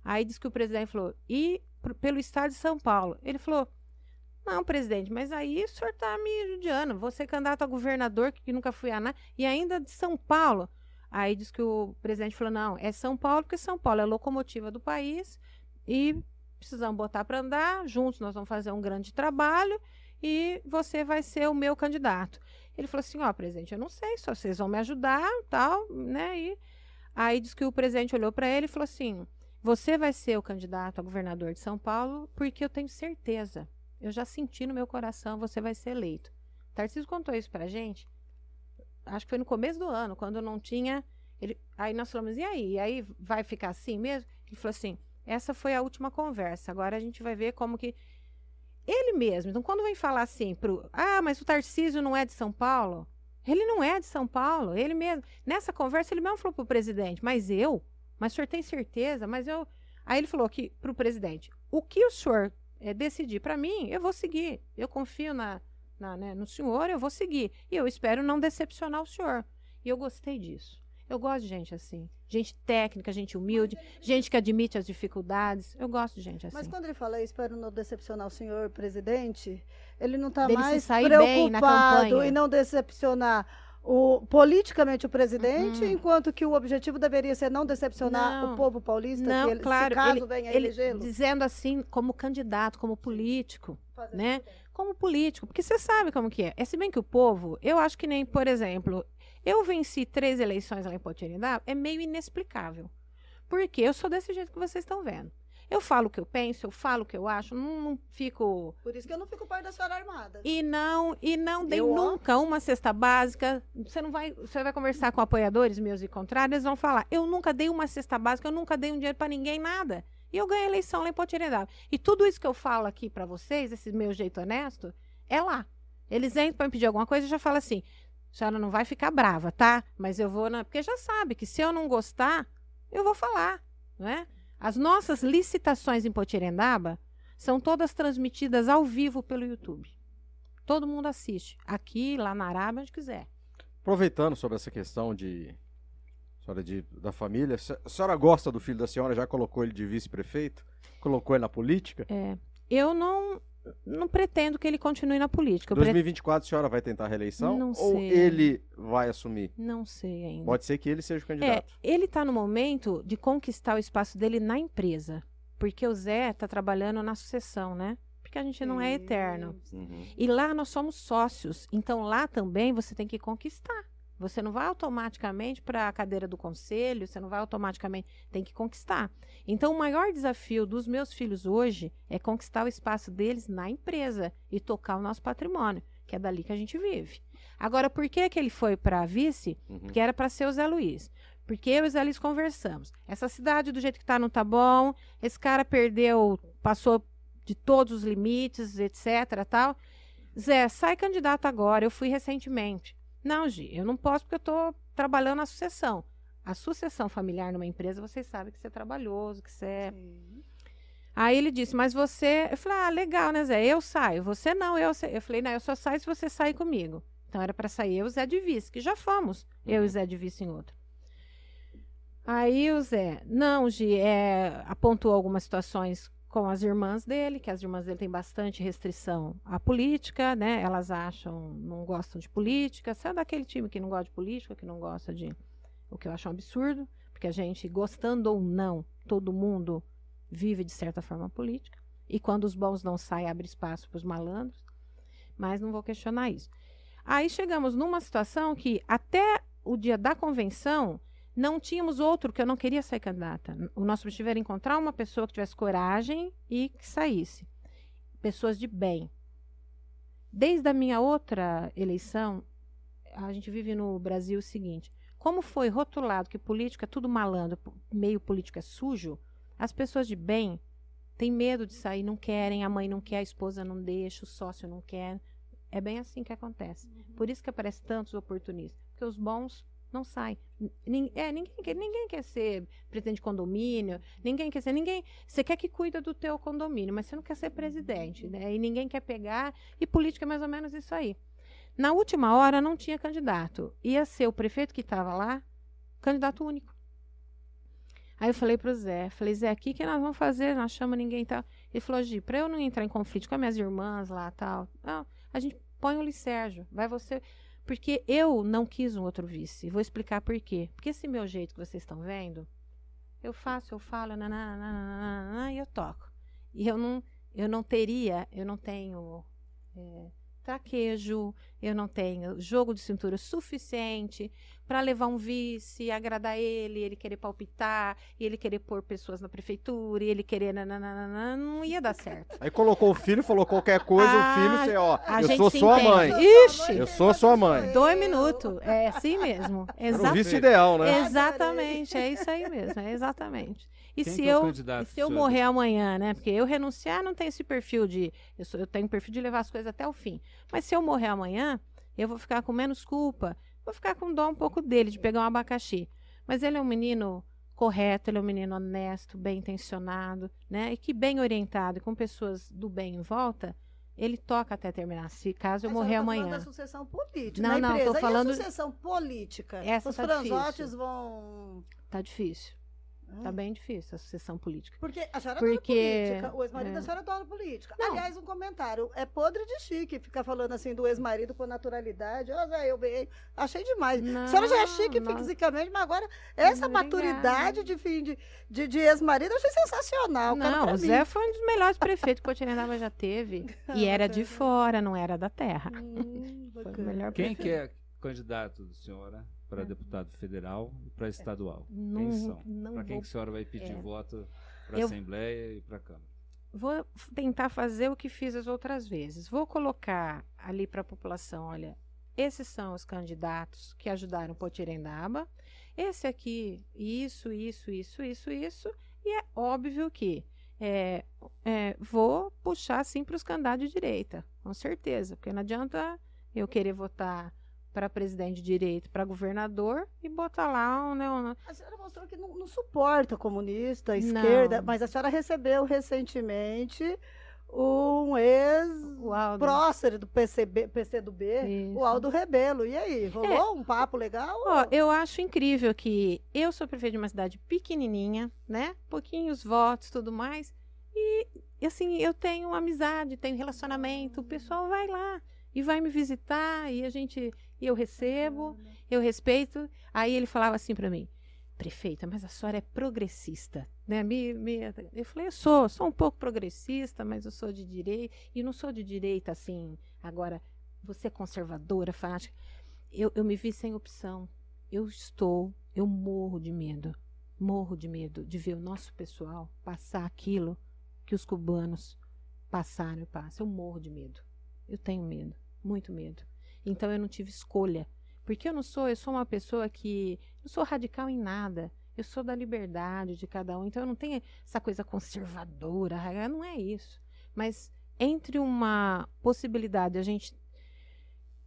Aí disse que o presidente falou, e pelo estado de São Paulo. Ele falou, não, presidente, mas aí o senhor está me judiando. Ser candidato a governador, que nunca fui a nada, e ainda de São Paulo. Aí disse que o presidente falou, não, é São Paulo, porque São Paulo é locomotiva do país e precisamos botar para andar, juntos nós vamos fazer um grande trabalho e você vai ser o meu candidato. Ele falou assim, ó, presidente, eu não sei, só vocês vão me ajudar, tal, né? E aí disse que o presidente olhou para ele e falou assim: "Você vai ser o candidato a governador de São Paulo porque eu tenho certeza. Eu já senti no meu coração, você vai ser eleito." Tarcísio contou isso pra gente. Acho que foi no começo do ano, quando não tinha ele, aí nós falamos: "E aí? E aí vai ficar assim mesmo?" Ele falou assim: "Essa foi a última conversa. Agora a gente vai ver como que ele mesmo. Então, quando vem falar assim pro, ah, mas o Tarcísio não é de São Paulo, ele não é de São Paulo, ele mesmo. Nessa conversa, ele mesmo falou pro presidente, mas eu? Mas o senhor tem certeza? Mas eu. Aí ele falou que pro presidente, o que o senhor eh, decidir para mim, eu vou seguir. Eu confio na, na, né, no senhor, eu vou seguir. E eu espero não decepcionar o senhor. E eu gostei disso. Eu gosto de gente assim. Gente técnica, gente humilde, gente que admite as dificuldades. Eu gosto de gente assim. Mas quando ele fala, espero não decepcionar o senhor presidente, ele não está mais sair bem na preocupado campanha. em não decepcionar o, politicamente o presidente, Uhum. enquanto que o objetivo deveria ser não decepcionar Não. o povo paulista, Não, que ele, claro, se caso ele- venha elegê-lo. dizendo assim como candidato, como político, né? como político, porque você sabe como que é. É se bem que o povo, eu acho que nem, por exemplo, eu venci três eleições lá em Potirindá, é meio inexplicável. Porque eu sou desse jeito que vocês estão vendo. Eu falo o que eu penso, eu falo o que eu acho, não, não fico Por isso que eu não fico perto da senhora armada. e não e não dei Eu, nunca uma cesta básica. Você não vai, você vai conversar com apoiadores meus e contrários, eles vão falar: "Eu nunca dei uma cesta básica, eu nunca dei um dinheiro para ninguém nada". E eu ganhei a eleição lá em Potirendaba. E tudo isso que eu falo aqui para vocês, esse meu jeito honesto, é lá. Eles entram para me pedir alguma coisa e já falam assim: "A senhora não vai ficar brava, tá? Mas eu vou na, porque já sabe que se eu não gostar, eu vou falar, não é? As nossas licitações em Potirendaba são todas transmitidas ao vivo pelo YouTube. Todo mundo assiste. Aqui, lá na Arábia, onde quiser. Aproveitando sobre essa questão de. de, da família. A senhora gosta do filho da senhora? Já colocou ele de vice-prefeito? Colocou ele na política? É. Eu não, não pretendo que ele continue na política. Em 2024 a senhora vai tentar a reeleição? Não ou sei. ele vai assumir? Não sei ainda. Pode ser que ele seja o É, candidato. ele está no momento de conquistar o espaço dele na empresa. Porque o Zé está trabalhando na sucessão, né? Porque a gente não é eterno. Uhum. E lá nós somos sócios. Então lá também você tem que conquistar. Você não vai automaticamente para a cadeira do conselho, você não vai automaticamente, tem que conquistar. Então o maior desafio dos meus filhos hoje é conquistar o espaço deles na empresa e tocar o nosso patrimônio, que é dali que a gente vive. Agora, por que, que ele foi para vice? Uhum. que era para ser o Zé Luiz. Porque eu e o Zé Luiz conversamos. Essa cidade do jeito que tá não tá bom. Esse cara perdeu, passou de todos os limites, etc, tal. Zé, sai candidato agora. Eu fui recentemente. Não, Gi, eu não posso porque eu tô trabalhando na sucessão. A sucessão familiar numa empresa, vocês sabem que você é trabalhoso, que você é Sim. Aí ele disse, mas você. Eu falei, ah, legal, né, Zé? Eu saio. Você não, eu. sa-" Eu falei, não, eu só saio se você sair comigo. Então era para sair eu e o Zé de vice, que já fomos. Eu e o Zé de vice em outro. Aí o Zé, não, Gi, é, apontou algumas situações com as irmãs dele, que as irmãs dele têm bastante restrição à política, né? Elas acham, não gostam de política. Você é daquele time que não gosta de política, que não gosta de. O que eu acho um absurdo, porque a gente, gostando ou não, todo mundo vive de certa forma política. E quando os bons não saem, abre espaço para os malandros. Mas não vou questionar isso. Aí chegamos numa situação que até o dia da convenção não tínhamos outro que eu não queria sair candidata. O nosso objetivo era encontrar uma pessoa que tivesse coragem e que saísse. Pessoas de bem. Desde a minha outra eleição, a gente vive no Brasil o seguinte: como foi rotulado que política é tudo malandro, meio político é sujo, as pessoas de bem têm medo de sair, não querem, a mãe não quer, a esposa não deixa, o sócio não quer. É bem assim que acontece. Por isso que aparece tantos oportunistas, porque os bons não saem. Nin- é, ninguém, quer, ninguém quer ser presidente de condomínio, ninguém quer ser ninguém. Você quer que cuida do teu condomínio, mas você não quer ser presidente, né? E ninguém quer pegar. E política é mais ou menos isso aí. Na última hora não tinha candidato. Ia ser o prefeito que estava lá, candidato único. Aí eu falei pro Zé, falei, Zé, o que, nós vamos fazer? Nós chamamos ninguém e tal. Ele falou, Gi, pra eu não entrar em conflito com as minhas irmãs lá tal, não, a gente põe o Licérgio, vai você. Porque eu não quis um outro vice. Vou explicar por quê. Porque esse meu jeito que vocês estão vendo, eu faço, eu falo, e eu toco. E eu não, eu não teria, eu não tenho é, traquejo, eu não tenho jogo de cintura suficiente para levar um vice, agradar ele, ele querer palpitar, ele querer pôr pessoas na prefeitura, ele querer nananana, não ia dar certo. Aí colocou o filho, falou qualquer coisa, Ah, o filho, você, ó, eu sou sua entende. mãe. Ixi! Eu sou sua mãe. Dois minutos, é assim mesmo. Era o vice ideal, né? Exatamente, é isso aí mesmo, é exatamente. E Quem se que é o eu, candidato, e se eu morrer amanhã, né? Porque eu renunciar não tenho esse perfil de. Eu, sou- eu tenho um perfil de levar as coisas até o fim. Mas se eu morrer amanhã, eu vou ficar com menos culpa. Vou ficar com dó um pouco dele, de pegar um abacaxi. Mas ele é um menino correto, ele é um menino honesto, bem intencionado, né? E que bem orientado, e com pessoas do bem em volta, ele toca até terminar. Se caso eu Mas morrer falando amanhã. da sucessão política. Não, na não, tô empresa. falando- E a sucessão política? Essa Os tá franzotes difícil. vão. Tá difícil. Tá Hum. bem difícil a sucessão política. Porque a senhora Porque- adora política. O ex-marido é. da senhora adora política. Não. Aliás, um comentário. É podre de chique ficar falando assim do ex-marido com naturalidade. Ó, Zé, eu bem. Achei demais. a senhora já é chique Não, fisicamente, mas agora essa Obrigada. maturidade de fim de, de, de ex-marido eu achei sensacional. Não, o. Zé foi um dos melhores prefeitos que o Potirendaba já teve. E era de fora, não era da terra. Hum, Foi o melhor Quem prefeito. que é candidato da senhora para deputado federal e para estadual? Não, Quem são? Para quem vou, que a senhora vai pedir é. voto para a Eu- Assembleia e para a Câmara? vou tentar fazer o que fiz as outras vezes. Vou colocar ali para a população, olha, esses são os candidatos que ajudaram o Potirendaba. Esse aqui, isso, isso, isso, isso, isso. E é óbvio que é, é, vou puxar sim para os candidatos de direita, com certeza, porque não adianta eu querer votar para presidente de direita, para governador e botar lá um, né, um- A senhora mostrou que não, não suporta comunista, esquerda, Não. mas a senhora recebeu recentemente um ex-prócer do PCB, PCdoB, Isso. o Aldo Rebelo. E aí, rolou É. um papo legal? Ó, eu acho incrível que eu sou prefeito de uma cidade pequenininha, né? Pouquinhos votos, tudo mais. E, assim, eu tenho amizade, tenho relacionamento. O pessoal vai lá e vai me visitar e a gente, e eu recebo, eu respeito. Aí ele falava assim pra mim: "Prefeita, mas a senhora é progressista, né? Me, me... Eu falei: "Eu sou, sou um pouco progressista, mas eu sou de direita e não sou de direita assim. Agora, você é conservadora, fanática. Eu, eu me vi sem opção. Eu estou, eu morro de medo, morro de medo de ver o nosso pessoal passar aquilo que os cubanos passaram e passam. Eu morro de medo. Eu tenho medo, muito medo. Então eu não tive escolha. Porque eu não sou, eu sou uma pessoa que não sou radical em nada. Eu sou da liberdade de cada um. Então eu não tenho essa coisa conservadora, não é isso. Mas entre uma possibilidade de a gente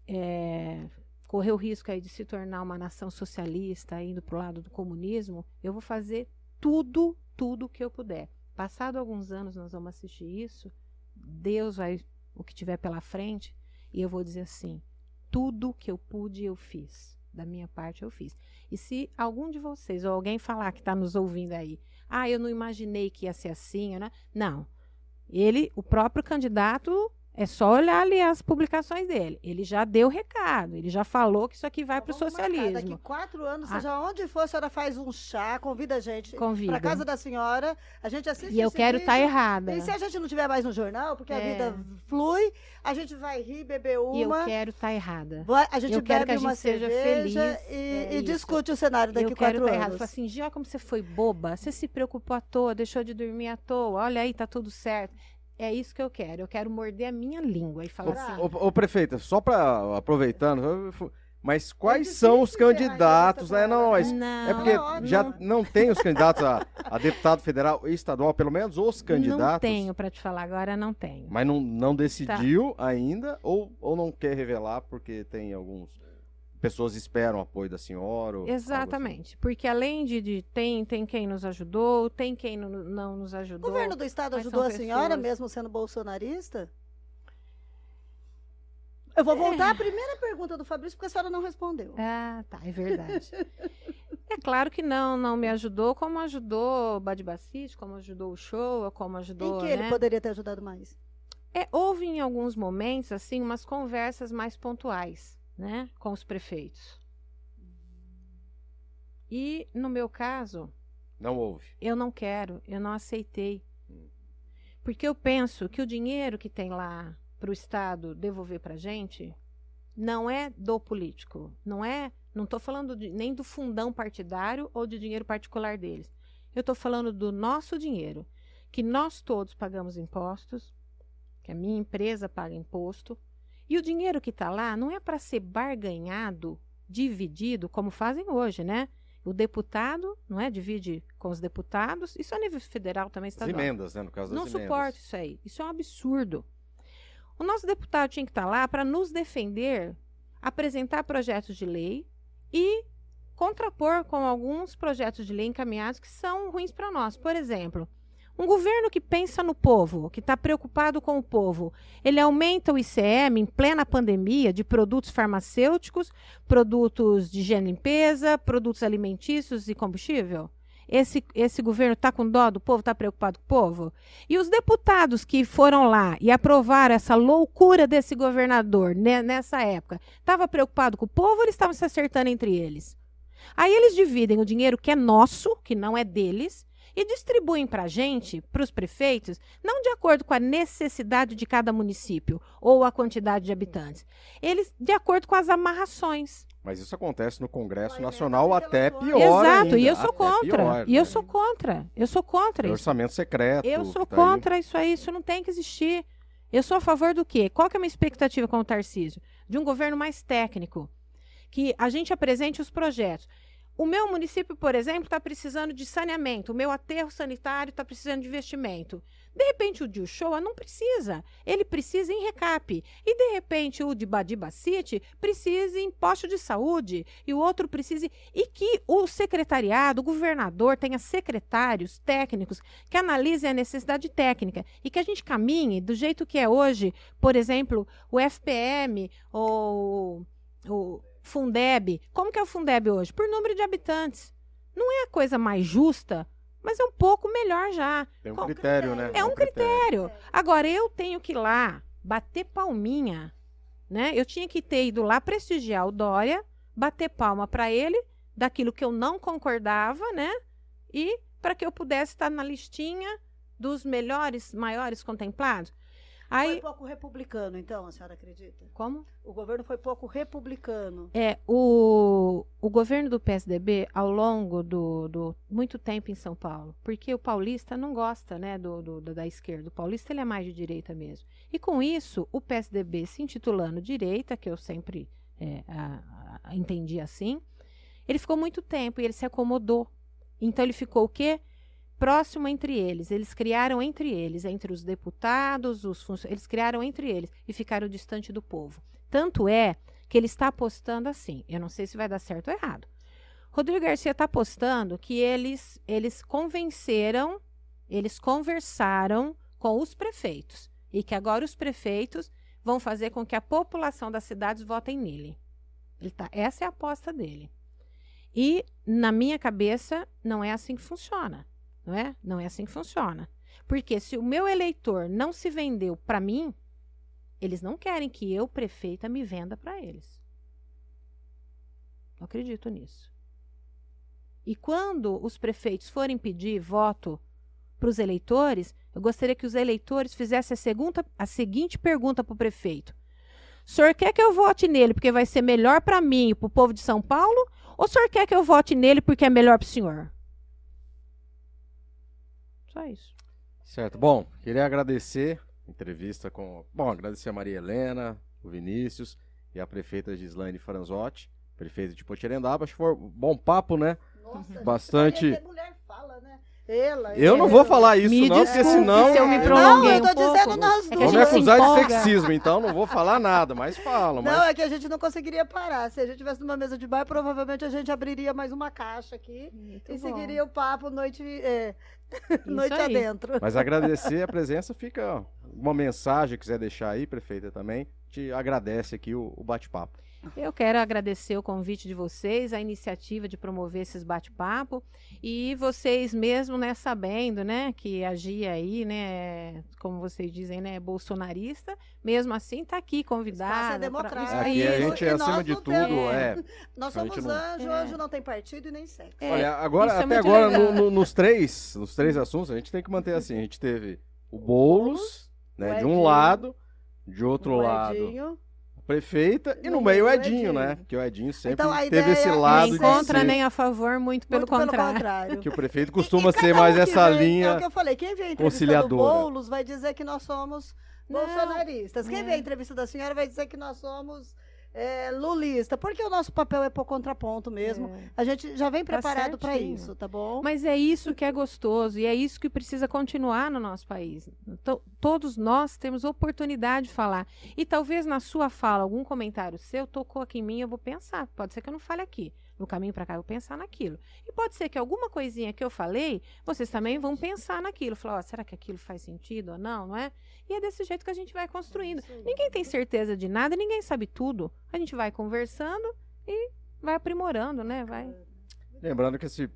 é, correr o risco aí de se tornar uma nação socialista, indo para o lado do comunismo, eu vou fazer tudo, tudo que eu puder. Passado alguns anos, nós vamos assistir isso. Deus vai, o que tiver pela frente, e eu vou dizer assim: tudo que eu pude, eu fiz. Da minha parte, eu fiz. E se algum de vocês, ou alguém falar que está nos ouvindo aí, ah, eu não imaginei que ia ser assim, né? Não. Ele, o próprio candidato, é só olhar ali as publicações dele. Ele já deu recado, ele já falou que isso aqui vai para o socialismo. Daqui quatro anos, Ah. seja onde for, a senhora faz um chá, convida a gente para casa da senhora, a gente assiste E eu quero estar vídeo. errada. E se a gente não tiver mais no jornal, porque a É. vida flui, a gente vai rir, beber E eu uma. quero estar errada. vai- a gente eu quero bebe que a uma gente seja cerveja feliz, e, é e discute o cenário daqui eu quero quatro estar errada. anos. Fala assim, Gio, como você foi boba, você se preocupou à toa, deixou de dormir à toa, olha aí, tá tudo certo. É isso que eu quero. Eu quero morder a minha língua e falar assim. Ô, ô, prefeita, só para aproveitando, mas quais difícil são os candidatos, né? com Não, mas Não, é porque ótimo. já não tem os candidatos a, a deputado federal e estadual, pelo menos os candidatos. não tenho para te falar agora, não tenho. Mas não, não decidiu Tá. ainda ou, ou não quer revelar porque tem alguns pessoas esperam o apoio da senhora? assim? Exatamente. Porque além de, de tem, tem quem nos ajudou, tem quem não, não nos O ajudou. governo do estado ajudou a senhora, pessoas- mesmo sendo bolsonarista? Eu vou voltar à primeira pergunta do Fabrício, porque a senhora não respondeu. Ah, tá, é verdade. é claro que não, não me ajudou, como ajudou o Badibacite, como ajudou o show, como ajudou. em que né? ele poderia ter ajudado mais? É, houve em alguns momentos, assim, umas conversas mais pontuais, né, com os prefeitos. E, no meu caso, Não houve. eu não quero, eu não aceitei. Porque eu penso que o dinheiro que tem lá para o Estado devolver para a gente não é do político, não é, não estou falando de- nem do fundão partidário ou de dinheiro particular deles. Eu estou falando do nosso dinheiro, que nós todos pagamos impostos, que a minha empresa paga imposto, e o dinheiro que está lá não é para ser barganhado, dividido, como fazem hoje, né? O deputado, não é? Divide com os deputados, isso a nível federal também As está emendas, né? No caso das não emendas. suporto isso aí. Isso é um absurdo. O nosso deputado tinha que estar lá para nos defender, apresentar projetos de lei e contrapor com alguns projetos de lei encaminhados que são ruins para nós. Por exemplo, um governo que pensa no povo, que está preocupado com o povo, ele aumenta o ICM em plena pandemia de produtos farmacêuticos, produtos de higiene e limpeza, produtos alimentícios e combustível? Esse, esse governo está com dó do povo, está preocupado com o povo? E os deputados que foram lá e aprovaram essa loucura desse governador né, nessa época, estava preocupado com o povo ou eles estavam se acertando entre eles? Aí eles dividem o dinheiro que é nosso, que não é deles, e distribuem para a gente, para os prefeitos, não de acordo com a necessidade de cada município ou a quantidade de habitantes, eles de acordo com as amarrações. Mas isso acontece no Congresso emenda Nacional bem até pior Exato, ainda, e eu sou até contra. pior, e eu sou contra. Eu sou contra É isso. orçamento secreto. Eu sou tá aí. contra isso aí, isso não tem que existir. Eu sou a favor do quê? Qual que é a minha expectativa com o Tarcísio? De um governo mais técnico, que a gente apresente os projetos. O meu município, por exemplo, está precisando de saneamento, o meu aterro sanitário está precisando de investimento. De repente, o de Uchoa não precisa. Ele precisa em recap. E, de repente, o de Badiba City precisa em posto de saúde. E o outro precisa. E que o secretariado, o governador, tenha secretários técnicos que analisem a necessidade técnica. E que a gente caminhe do jeito que é hoje. Por exemplo, o FPM ou o Fundeb. Como que é o Fundeb hoje? Por número de habitantes. Não é a coisa mais justa mas é um pouco melhor já. Tem um critério, né? É um critério. Agora, eu tenho que ir lá bater palminha, né? Eu tinha que ter ido lá prestigiar o Dória, bater palma para ele, daquilo que eu não concordava, né? E para que eu pudesse estar na listinha dos melhores, maiores contemplados. Aí, foi pouco republicano, então, a senhora acredita? Como? O governo foi pouco republicano. É, o, o governo do PSDB, ao longo do, do muito tempo em São Paulo, porque o paulista não gosta né, do, do, da esquerda, o paulista ele é mais de direita mesmo. E com isso, o PSDB se intitulando direita, que eu sempre é, a, a, entendi assim, ele ficou muito tempo e ele se acomodou. Então ele ficou o quê? Próximo entre eles. Eles criaram entre eles, entre os deputados, os eles criaram entre eles e ficaram distante do povo. Tanto é que ele está apostando assim. Eu não sei se vai dar certo ou errado. Rodrigo Garcia está apostando que eles, eles convenceram, eles conversaram com os prefeitos e que agora os prefeitos vão fazer com que a população das cidades votem nele. Tá, essa é a aposta dele. E na minha cabeça não é assim que funciona não é? Não é assim que funciona. Porque se o meu eleitor não se vendeu para mim, eles não querem que eu, prefeita, me venda para eles. Não acredito nisso. E quando os prefeitos forem pedir voto para os eleitores, eu gostaria que os eleitores fizessem a, segunda, a seguinte pergunta para o prefeito: O senhor quer que eu vote nele porque vai ser melhor para mim e para o povo de São Paulo? Ou o senhor quer que eu vote nele porque é melhor para o senhor? Só isso. Certo. Bom, queria agradecer a entrevista com. Bom, agradecer a Maria Helena, o Vinícius e a prefeita Gislaine Franzotti, prefeita de Potirendaba. Acho que foi um bom papo, né? Nossa, Bastante. mulher fala, né? Ela, eu não vou falar isso, me não, porque senão. Se eu me prolonguei não, eu tô um dizendo pouco, nós é duas. Vão me acusar de sexismo, então não vou falar nada, mas falo. Mas... Não, é que a gente não conseguiria parar. Se a gente tivesse numa mesa de bar, provavelmente a gente abriria mais uma caixa aqui Muito e bom. seguiria o papo noite, é, noite aí. adentro. Mas agradecer a presença, fica uma mensagem que quiser deixar aí, prefeita, também. Te agradece aqui o, o bate-papo. Eu quero agradecer o convite de vocês, a iniciativa de promover esses bate-papo e vocês mesmo, né, sabendo, né, que a Gia aí, né, como vocês dizem, né, é bolsonarista, mesmo assim tá aqui convidada. Espaço é pra- democrático. Aqui a Isso. gente é E nós acima de não tudo, temos- é. Nós somos não- anjo, É. anjo não tem partido e nem sexo. É, Olha, agora, é até muito agora, no- no- nos três, nos três assuntos, a gente tem que manter assim. A gente teve o Boulos, né, o de um lado, de outro O lado, prefeita, e No meio o meio o Edinho, né? Edinho. Porque o Edinho sempre Então, teve esse é lado nem de contra ser, nem a favor, muito pelo Muito contrário. contrário. que o prefeito costuma E ser cada mais um que essa vem- É o linha que eu falei. Quem vê a entrevista do. Boulos vai dizer que nós somos Não, bolsonaristas. Quem é. vê a entrevista da senhora vai dizer que nós somos é, lulista. Porque o nosso papel é por contraponto mesmo. É. A gente já vem Tá preparado para certinho. isso, tá bom? Mas é isso que é gostoso e é isso que precisa continuar no nosso país. To- todos nós temos oportunidade de falar. E talvez na sua fala, algum comentário seu tocou aqui em mim, eu vou pensar. Pode ser que eu não fale aqui. No caminho para cá, eu vou pensar naquilo. E pode ser que alguma coisinha que eu falei, vocês também vão pensar naquilo. Falar, ó, será que aquilo faz sentido ou não, não é? E é desse jeito que a gente vai construindo. Ninguém tem certeza de nada, ninguém sabe tudo. A gente vai conversando e vai aprimorando, né? Vai. Lembrando que esse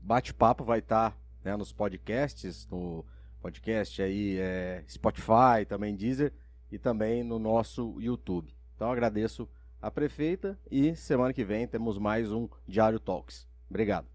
bate-papo vai estar né, nos podcasts, no podcast aí é, Spotify, também Deezer e também no nosso YouTube. Então agradeço a prefeita e semana que vem temos mais um Diário Talks. Obrigado.